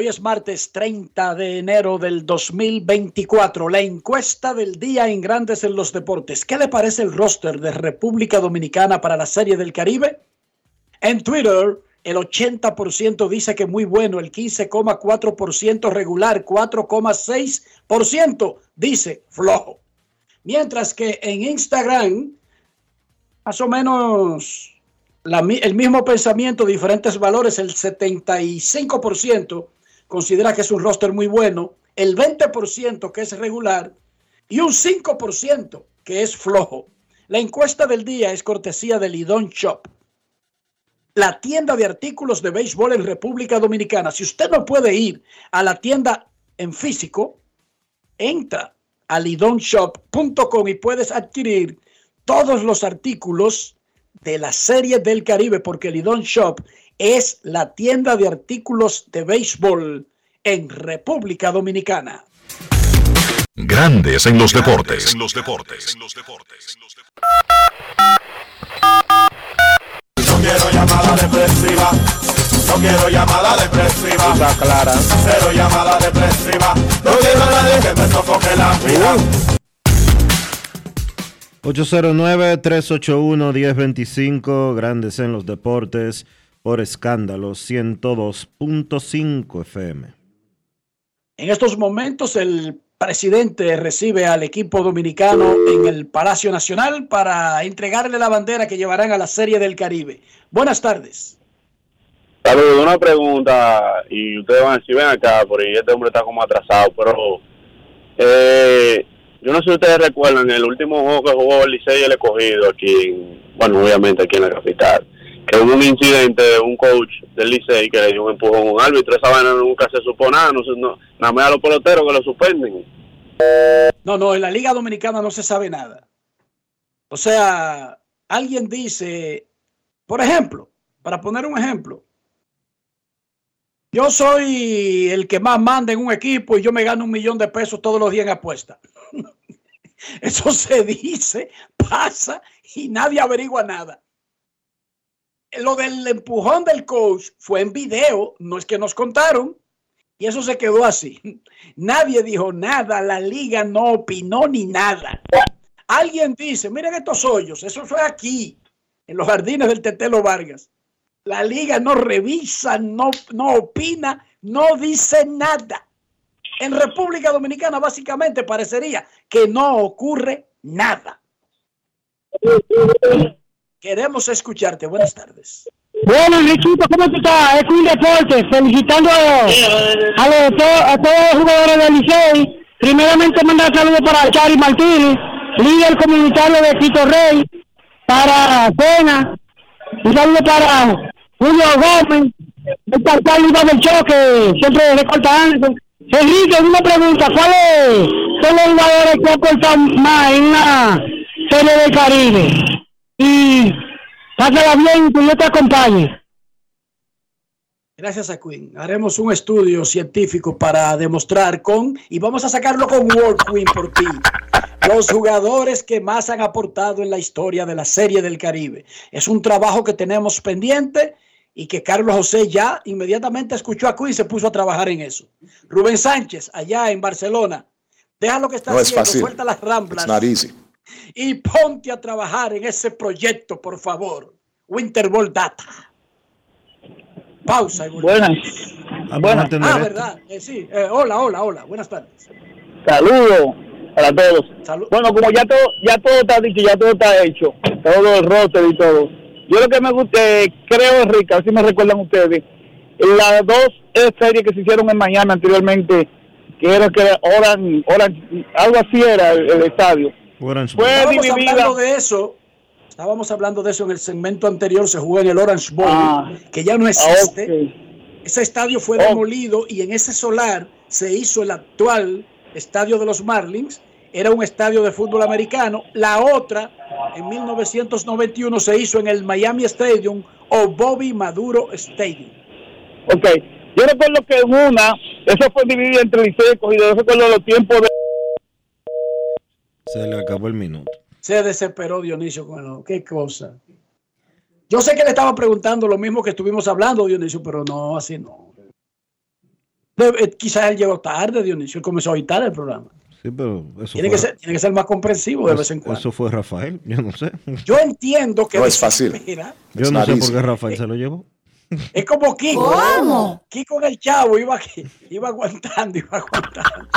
S4: Hoy es martes 30 de enero del 2024. La encuesta del día en Grandes en los Deportes. ¿Qué le parece el roster de República Dominicana para la Serie del Caribe? En Twitter, el 80% dice que muy bueno, el 15,4% regular, 4,6% dice flojo. Mientras que en Instagram, más o menos el mismo pensamiento, diferentes valores, el 75% considera que es un roster muy bueno, el 20% que es regular y un 5% que es flojo. La encuesta del día es cortesía de Lidón Shop, la tienda de artículos de béisbol en República Dominicana. Si usted no puede ir a la tienda en físico, entra a lidonshop.com y puedes adquirir todos los artículos de la serie del Caribe, porque Lidon Shop es la tienda de artículos de béisbol en República Dominicana.
S3: Grandes en los deportes. En los deportes.
S28: No quiero llamada depresiva. No quiero llamada depresiva. clara. Cero llamada depresiva. No quiero a nadie que me sofoque la vida.
S1: 809-381-1025, Grandes en los Deportes, por escándalo 102.5 FM.
S4: En estos momentos el presidente recibe al equipo dominicano en el Palacio Nacional para entregarle la bandera que llevarán a la Serie del Caribe. Buenas tardes.
S29: Saludos, una pregunta y ustedes van a decir, ven acá, porque este hombre está como atrasado, pero eh, yo no sé si ustedes recuerdan el último juego que jugó el Licey y el escogido aquí, en, bueno, obviamente aquí en la capital, que hubo un incidente de un coach del Licey que le dio un empujón a un árbitro, esa vaina nunca se supo nada, no, no, nada más a los peloteros que lo suspenden.
S4: No, no, en la Liga Dominicana no se sabe nada. O sea, alguien dice, por ejemplo, para poner un ejemplo, yo soy el que más manda en un equipo y yo me gano un millón de pesos todos los días en apuesta. Eso se dice, pasa y nadie averigua nada. Lo del empujón del coach fue en video, no es que nos contaron, y eso se quedó así. Nadie dijo nada, la liga no opinó ni nada. Alguien dice, miren estos hoyos, eso fue aquí, en los jardines del Tetelo Vargas. La liga no revisa, no, no opina, no dice nada. En República Dominicana básicamente parecería que no ocurre nada. Queremos escucharte. Buenas tardes.
S30: Bueno, Enriquito, ¿cómo tú estás? Es un deporte. Felicitando a, a, los, a todos los jugadores del Licey. Primeramente, mandar saludos para Chari Martínez, líder comunitario de Tito Rey, para Cena, un saludo para Julio Gómez, el pastor Iván del Choque, siempre recorta Anderson. Enrique, una pregunta, ¿cuáles son los jugadores que aportan más en una serie de Caribe? Y pásala bien, que yo te acompañe.
S4: Gracias a Queen. Haremos un estudio científico para demostrar con, y vamos a sacarlo con World Queen por ti, los jugadores que más han aportado en la historia de la Serie del Caribe. Es un trabajo que tenemos pendiente y que Carlos José ya inmediatamente escuchó a Queen y se puso a trabajar en eso. Rubén Sánchez, allá en Barcelona, deja lo que está
S27: No es
S4: haciendo,
S27: fácil.
S4: suelta las ramblas
S27: It's not easy.
S4: Y ponte a trabajar en ese proyecto, por favor. Winterball Data. Pausa.
S1: Ah, vamos a atender
S4: Ah,
S1: esto.
S4: verdad. Eh, sí. Eh, hola, hola, hola. Buenas tardes.
S31: Saludos para todos. Bueno, como ya todo, ya todo está dicho, ya todo está hecho, todo el roster y todo. Yo lo que me gusta, eh, creo, Enrique, a ver si me recuerdan ustedes, las dos series que se hicieron en Miami anteriormente, que era que era Orange, Orange, algo así era el, el estadio.
S1: Orange
S31: Fue
S4: Estábamos
S31: dividida.
S4: hablando de eso. Estábamos hablando de eso en el segmento anterior. Se jugó en el Orange Bowl,
S31: Ah.
S4: que ya no existe.
S31: ok.
S4: Ese estadio fue demolido y en ese solar se hizo el actual estadio de los Marlins. Era un estadio de fútbol americano. La otra, en 1991, se hizo en el Miami Stadium o Bobby Maduro Stadium.
S31: Ok, yo recuerdo que en una, eso fue dividido entre Liceo y Cogido, yo recuerdo los tiempos de...
S1: Se le acabó el minuto.
S4: Se desesperó Dionisio con el- qué cosa. Yo sé que le estaba preguntando lo mismo que estuvimos hablando, Dionisio, pero no, así no. Eh, quizás él llegó tarde, Dionisio, él comenzó a editar el programa.
S1: Sí, pero eso
S4: Tiene
S1: fue,
S4: que, ser, tiene que ser más comprensivo de
S1: eso-
S4: vez en cuando.
S1: Eso fue Rafael, yo no sé.
S4: Yo entiendo que
S27: No es fácil.
S1: Yo no sé por qué Rafael se lo llevó.
S4: Es como Kiko.
S32: ¿Cómo?
S4: Kiko en el chavo iba, iba aguantando, iba aguantando.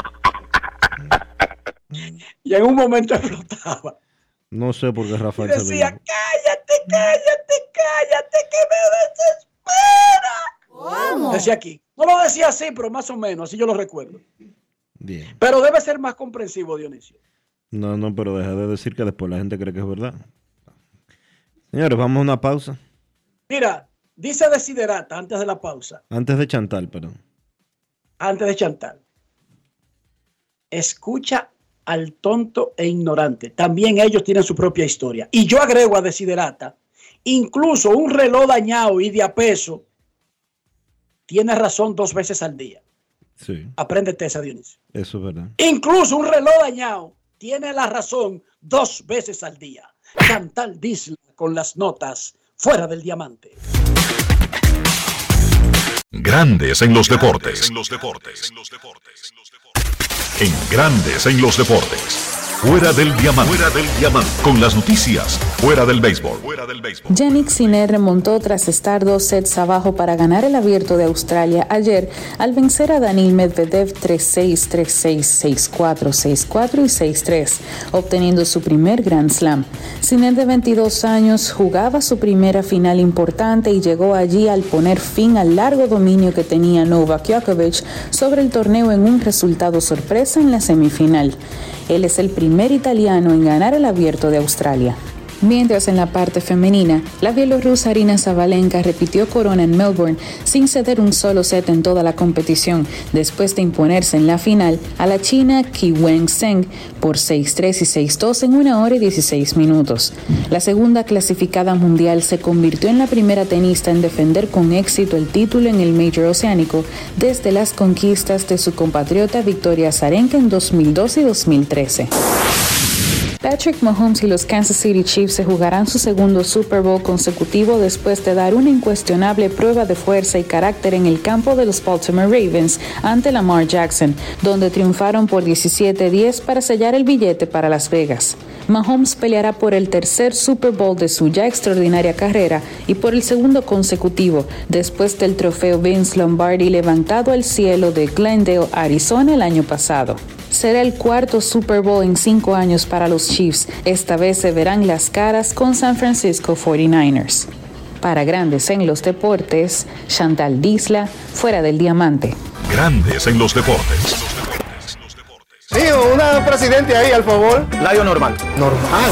S4: Y en un momento explotaba.
S1: No sé por qué
S4: Y
S1: Rafael se lo
S4: decía, cállate, cállate, cállate, que me desespera.
S32: ¿Cómo?
S4: Decía aquí. No lo decía así, pero más o menos, así yo lo recuerdo.
S1: Bien.
S4: Pero debe ser más comprensivo, Dionisio.
S1: No, no, pero deja de decir que después la gente cree que es verdad. Señores, vamos a una pausa.
S4: Mira, dice Desiderata antes de la pausa,
S1: Antes de Chantal, perdón.
S4: antes de Chantal. Escucha al tonto e ignorante. También ellos tienen su propia historia. Y yo agrego a Desiderata, incluso un reloj dañado y de a peso tiene razón dos veces al día.
S1: Sí,
S4: Apréndete esa, Dionisio.
S1: eso es verdad.
S4: Incluso un reloj dañado tiene la razón dos veces al día. Chantal Disla con las notas fuera del diamante.
S3: Grandes en los deportes. En Grandes en los deportes. Fuera del diamante. Fuera del diamante. Con las noticias. Fuera del béisbol. Fuera del béisbol.
S33: Yannick Sinner remontó tras estar dos sets abajo para ganar el abierto de Australia ayer al vencer a Danil Medvedev 3-6, 3-6, 6-4, 6-4 y 6-3, obteniendo su primer Grand Slam. Sinner de 22 años jugaba su primera final importante y llegó allí al poner fin al largo dominio que tenía Novak Djokovic sobre el torneo en un resultado sorpresa en la semifinal. Él es el primer italiano en ganar el abierto de Australia. Mientras en la parte femenina, la bielorrusa Arina Zabalenka repitió corona en Melbourne sin ceder un solo set en toda la competición, después de imponerse en la final a la china Qi Wen-Zheng por 6-3 y 6-2 en una hora y 16 minutos. La segunda clasificada mundial se convirtió en la primera tenista en defender con éxito el título en el Major Oceánico desde las conquistas de su compatriota Victoria Azarenka en 2012 y 2013. Patrick Mahomes y los Kansas City Chiefs se jugarán su segundo Super Bowl consecutivo después de dar una incuestionable prueba de fuerza y carácter en el campo de los Baltimore Ravens ante Lamar Jackson, donde triunfaron por 17-10 para sellar el billete para Las Vegas. Mahomes peleará por el tercer Super Bowl de su ya extraordinaria carrera y por el segundo consecutivo, después del trofeo Vince Lombardi levantado al cielo de Glendale, Arizona el año pasado. Será el cuarto Super Bowl en cinco años para los Chiefs. Esta vez se verán las caras con San Francisco 49ers. Para Grandes en los Deportes, Chantal Disla, fuera del diamante.
S3: Grandes en los deportes.
S11: Tío, una presidente ahí, al favor.
S12: Layo normal.
S11: Normal.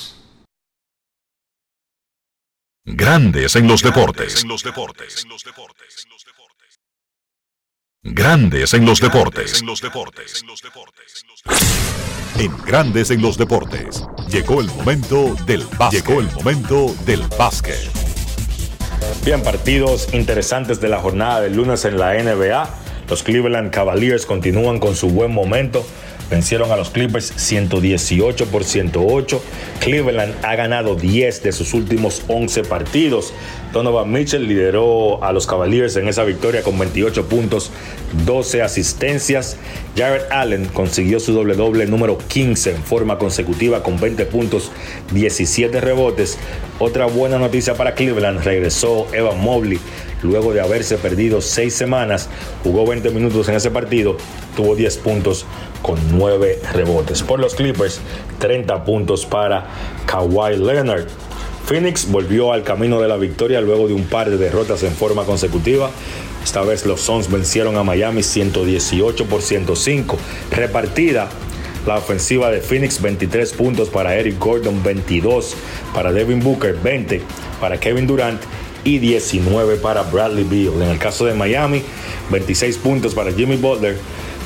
S3: Grandes en los deportes. Grandes en los deportes. En Grandes en los deportes. Llegó el momento del básquet. Llegó el momento del básquet.
S34: Bien, partidos interesantes de la jornada del lunes en la NBA. Los Cleveland Cavaliers continúan con su buen momento. Vencieron a los Clippers 118 por 108. Cleveland ha ganado 10 de sus últimos 11 partidos. Donovan Mitchell lideró a los Cavaliers en esa victoria con 28 puntos, 12 asistencias. Jared Allen consiguió su doble doble número 15 en forma consecutiva con 20 puntos, 17 rebotes. Otra buena noticia para Cleveland, regresó Evan Mobley, luego de haberse perdido seis semanas, jugó 20 minutos en ese partido, tuvo 10 puntos con 9 rebotes. Por los Clippers, 30 puntos para Kawhi Leonard. Phoenix volvió al camino de la victoria luego de un par de derrotas en forma consecutiva. Esta vez los Suns vencieron a Miami 118 por 105. Repartida la ofensiva de Phoenix, 23 puntos para Eric Gordon, 22 para Devin Booker, 20 para Kevin Durant y 19 para Bradley Beal. En el caso de Miami, 26 puntos para Jimmy Butler,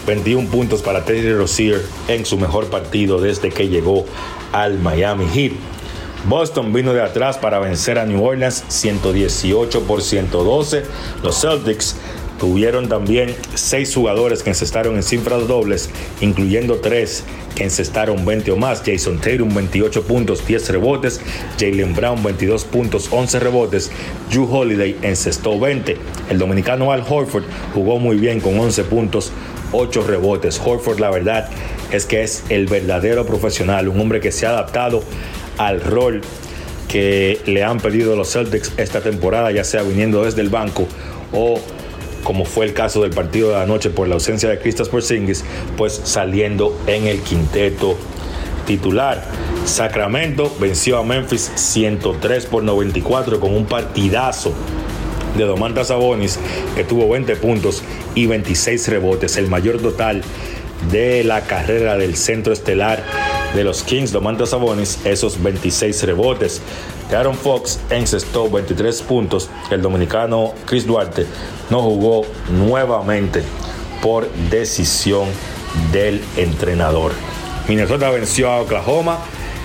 S34: 21 puntos para Terry Rozier en su mejor partido desde que llegó al Miami Heat. Boston vino de atrás para vencer a New Orleans 118 por 112. Los Celtics tuvieron también seis jugadores que encestaron en cifras dobles, incluyendo tres que encestaron 20 o más. Jason Tatum 28 puntos, 10 rebotes. Jalen Brown 22 puntos, 11 rebotes. Drew Holiday encestó 20. El dominicano Al Horford jugó muy bien con 11 puntos, 8 rebotes. Horford la verdad es que es el verdadero profesional, un hombre que se ha adaptado al rol que le han pedido los Celtics esta temporada, ya sea viniendo desde el banco o como fue el caso del partido de anoche por la ausencia de Kristaps Porzingis, pues saliendo en el quinteto titular. Sacramento venció a Memphis 103 por 94 con un partidazo de Domantas Sabonis que tuvo 20 puntos y 26 rebotes, el mayor total de la carrera del centro estelar de los Kings, Domantas Sabonis, esos 26 rebotes. Aaron Fox encestó 23 puntos. El dominicano Chris Duarte no jugó nuevamente por decisión del entrenador. Minnesota venció a Oklahoma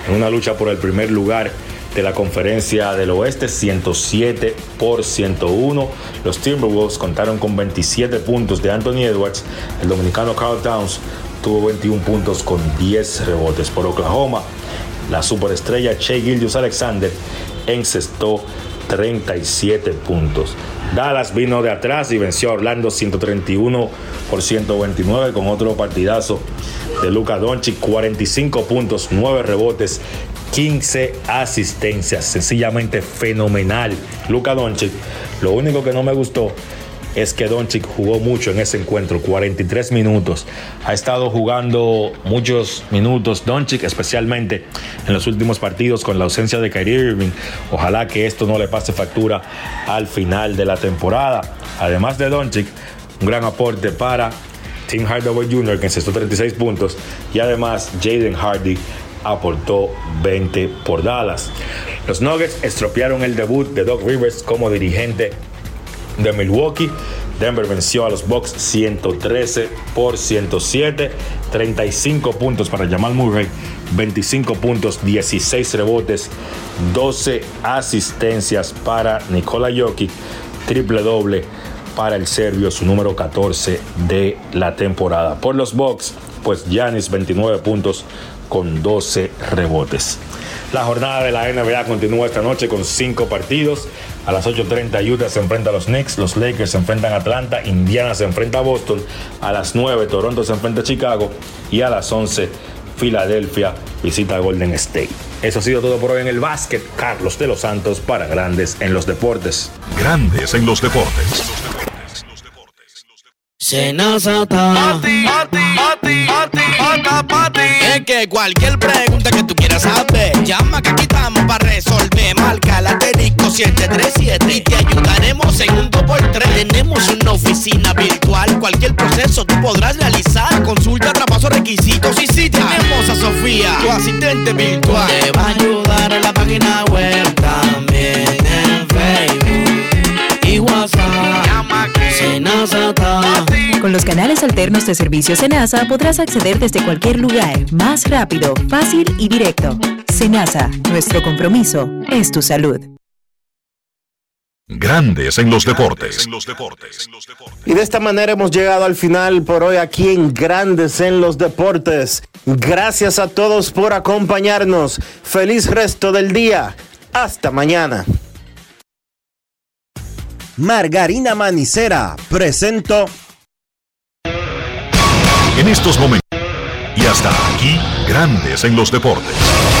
S34: en una lucha por el primer lugar de la conferencia del oeste, 107 por 101. Los Timberwolves contaron con 27 puntos de Anthony Edwards. El dominicano Carl Towns tuvo 21 puntos con 10 rebotes. Por Oklahoma, la superestrella Shea Gildius Alexander encestó 37 puntos. Dallas vino de atrás y venció a Orlando 131 por 129 con otro partidazo de Luka Doncic, 45 puntos, 9 rebotes, 15 asistencias, sencillamente fenomenal. Luka Doncic, lo único que no me gustó es que Doncic jugó mucho en ese encuentro, 43 minutos. Ha estado jugando muchos minutos Doncic, especialmente en los últimos partidos con la ausencia de Kyrie Irving. Ojalá que esto no le pase factura al final de la temporada. Además de Doncic, un gran aporte para Tim Hardaway Jr., que encestó 36 puntos, y además Jaden Hardy aportó 20 por Dallas. Los Nuggets estropearon el debut de Doc Rivers como dirigente de Milwaukee. Denver venció a los Bucks 113 por 107, 35 puntos para Jamal Murray, 25 puntos, 16 rebotes, 12 asistencias para Nikola Jokic, triple doble para el serbio, su número 14 de la temporada. Por los Bucks, pues Giannis 29 puntos con 12 rebotes. La jornada de la NBA continúa esta noche con cinco partidos. A las 8.30 Utah se enfrenta a los Knicks, los Lakers se enfrentan a Atlanta, Indiana se enfrenta a Boston, a las 9 Toronto se enfrenta a Chicago y a las 11 Filadelfia visita a Golden State. Eso ha sido todo por hoy en el básquet. Carlos de los Santos para Grandes en los Deportes.
S3: Grandes en los Deportes.
S35: Senazata. Es que cualquier pregunta que tú quieras saber, llama que aquí estamos para resolver. Marca la 737 y te ayudaremos en un 2x3. Tenemos una oficina virtual, cualquier proceso tú podrás realizar. Consulta, traspaso, requisitos y si tenemos a Sofía, tu asistente virtual. Te va a ayudar en la página web también en Facebook y WhatsApp. Llama que
S36: con los canales alternos de servicio Senasa podrás acceder desde cualquier lugar, más rápido, fácil y directo. Senasa, nuestro compromiso es tu salud.
S3: Grandes en los deportes.
S1: Y de esta manera hemos llegado al final por hoy aquí en Grandes en los deportes. Gracias a todos por acompañarnos. Feliz resto del día. Hasta mañana. Margarina Manicera, presento.
S3: En estos momentos. Y hasta aquí, grandes en los deportes.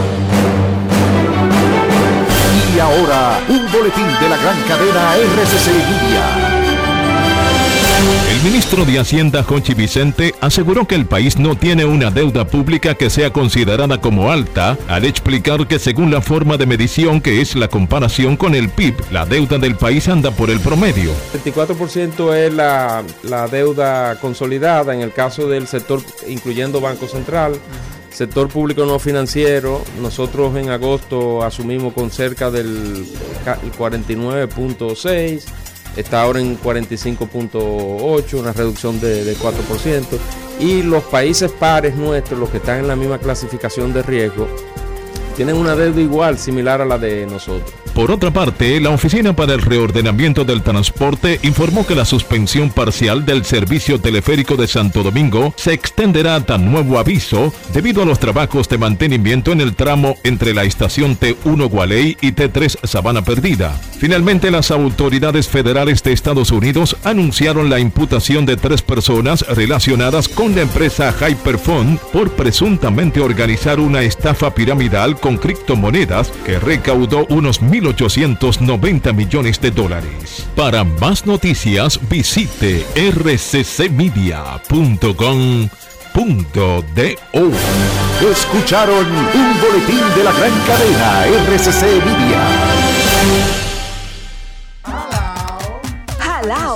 S10: Y ahora, un boletín de la gran cadena RCC Media.
S21: El ministro de Hacienda, Jochi Vicente, aseguró que el país no tiene una deuda pública que sea considerada como alta, al explicar que según la forma de medición que es la comparación con el PIB, la deuda del país anda por el promedio.
S37: 24% es la, la deuda consolidada en el caso del sector, incluyendo Banco Central. Sector público no financiero, nosotros en agosto asumimos con cerca del 49.6 está ahora en 45.8, una reducción de, de 4%. Y los países pares nuestros, los que están en la misma clasificación de riesgo, tienen una deuda igual, similar a la de nosotros.
S21: Por otra parte, la Oficina para el Reordenamiento del Transporte informó que la suspensión parcial del servicio teleférico de Santo Domingo se extenderá hasta nuevo aviso debido a los trabajos de mantenimiento en el tramo entre la estación T1 Gualey y T3 Sabana Perdida. Finalmente, las autoridades federales de Estados Unidos anunciaron la imputación de tres personas relacionadas con la empresa Hyperfund por presuntamente organizar una estafa piramidal con criptomonedas que recaudó unos 1.890 millones de dólares. Para más noticias visite rccmedia.com.do.
S10: Escucharon un boletín de la gran cadena RCC Media.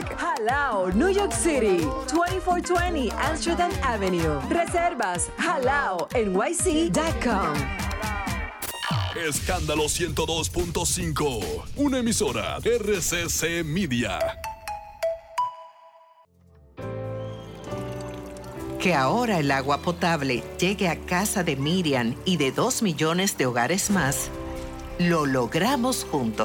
S38: Jalao, New York City, 2420 Amsterdam Avenue. Reservas halao nyc.com.
S39: Escándalo 102.5, una emisora RCC Media.
S40: Que ahora el agua potable llegue a casa de Miriam y de dos millones de hogares más, lo logramos juntos.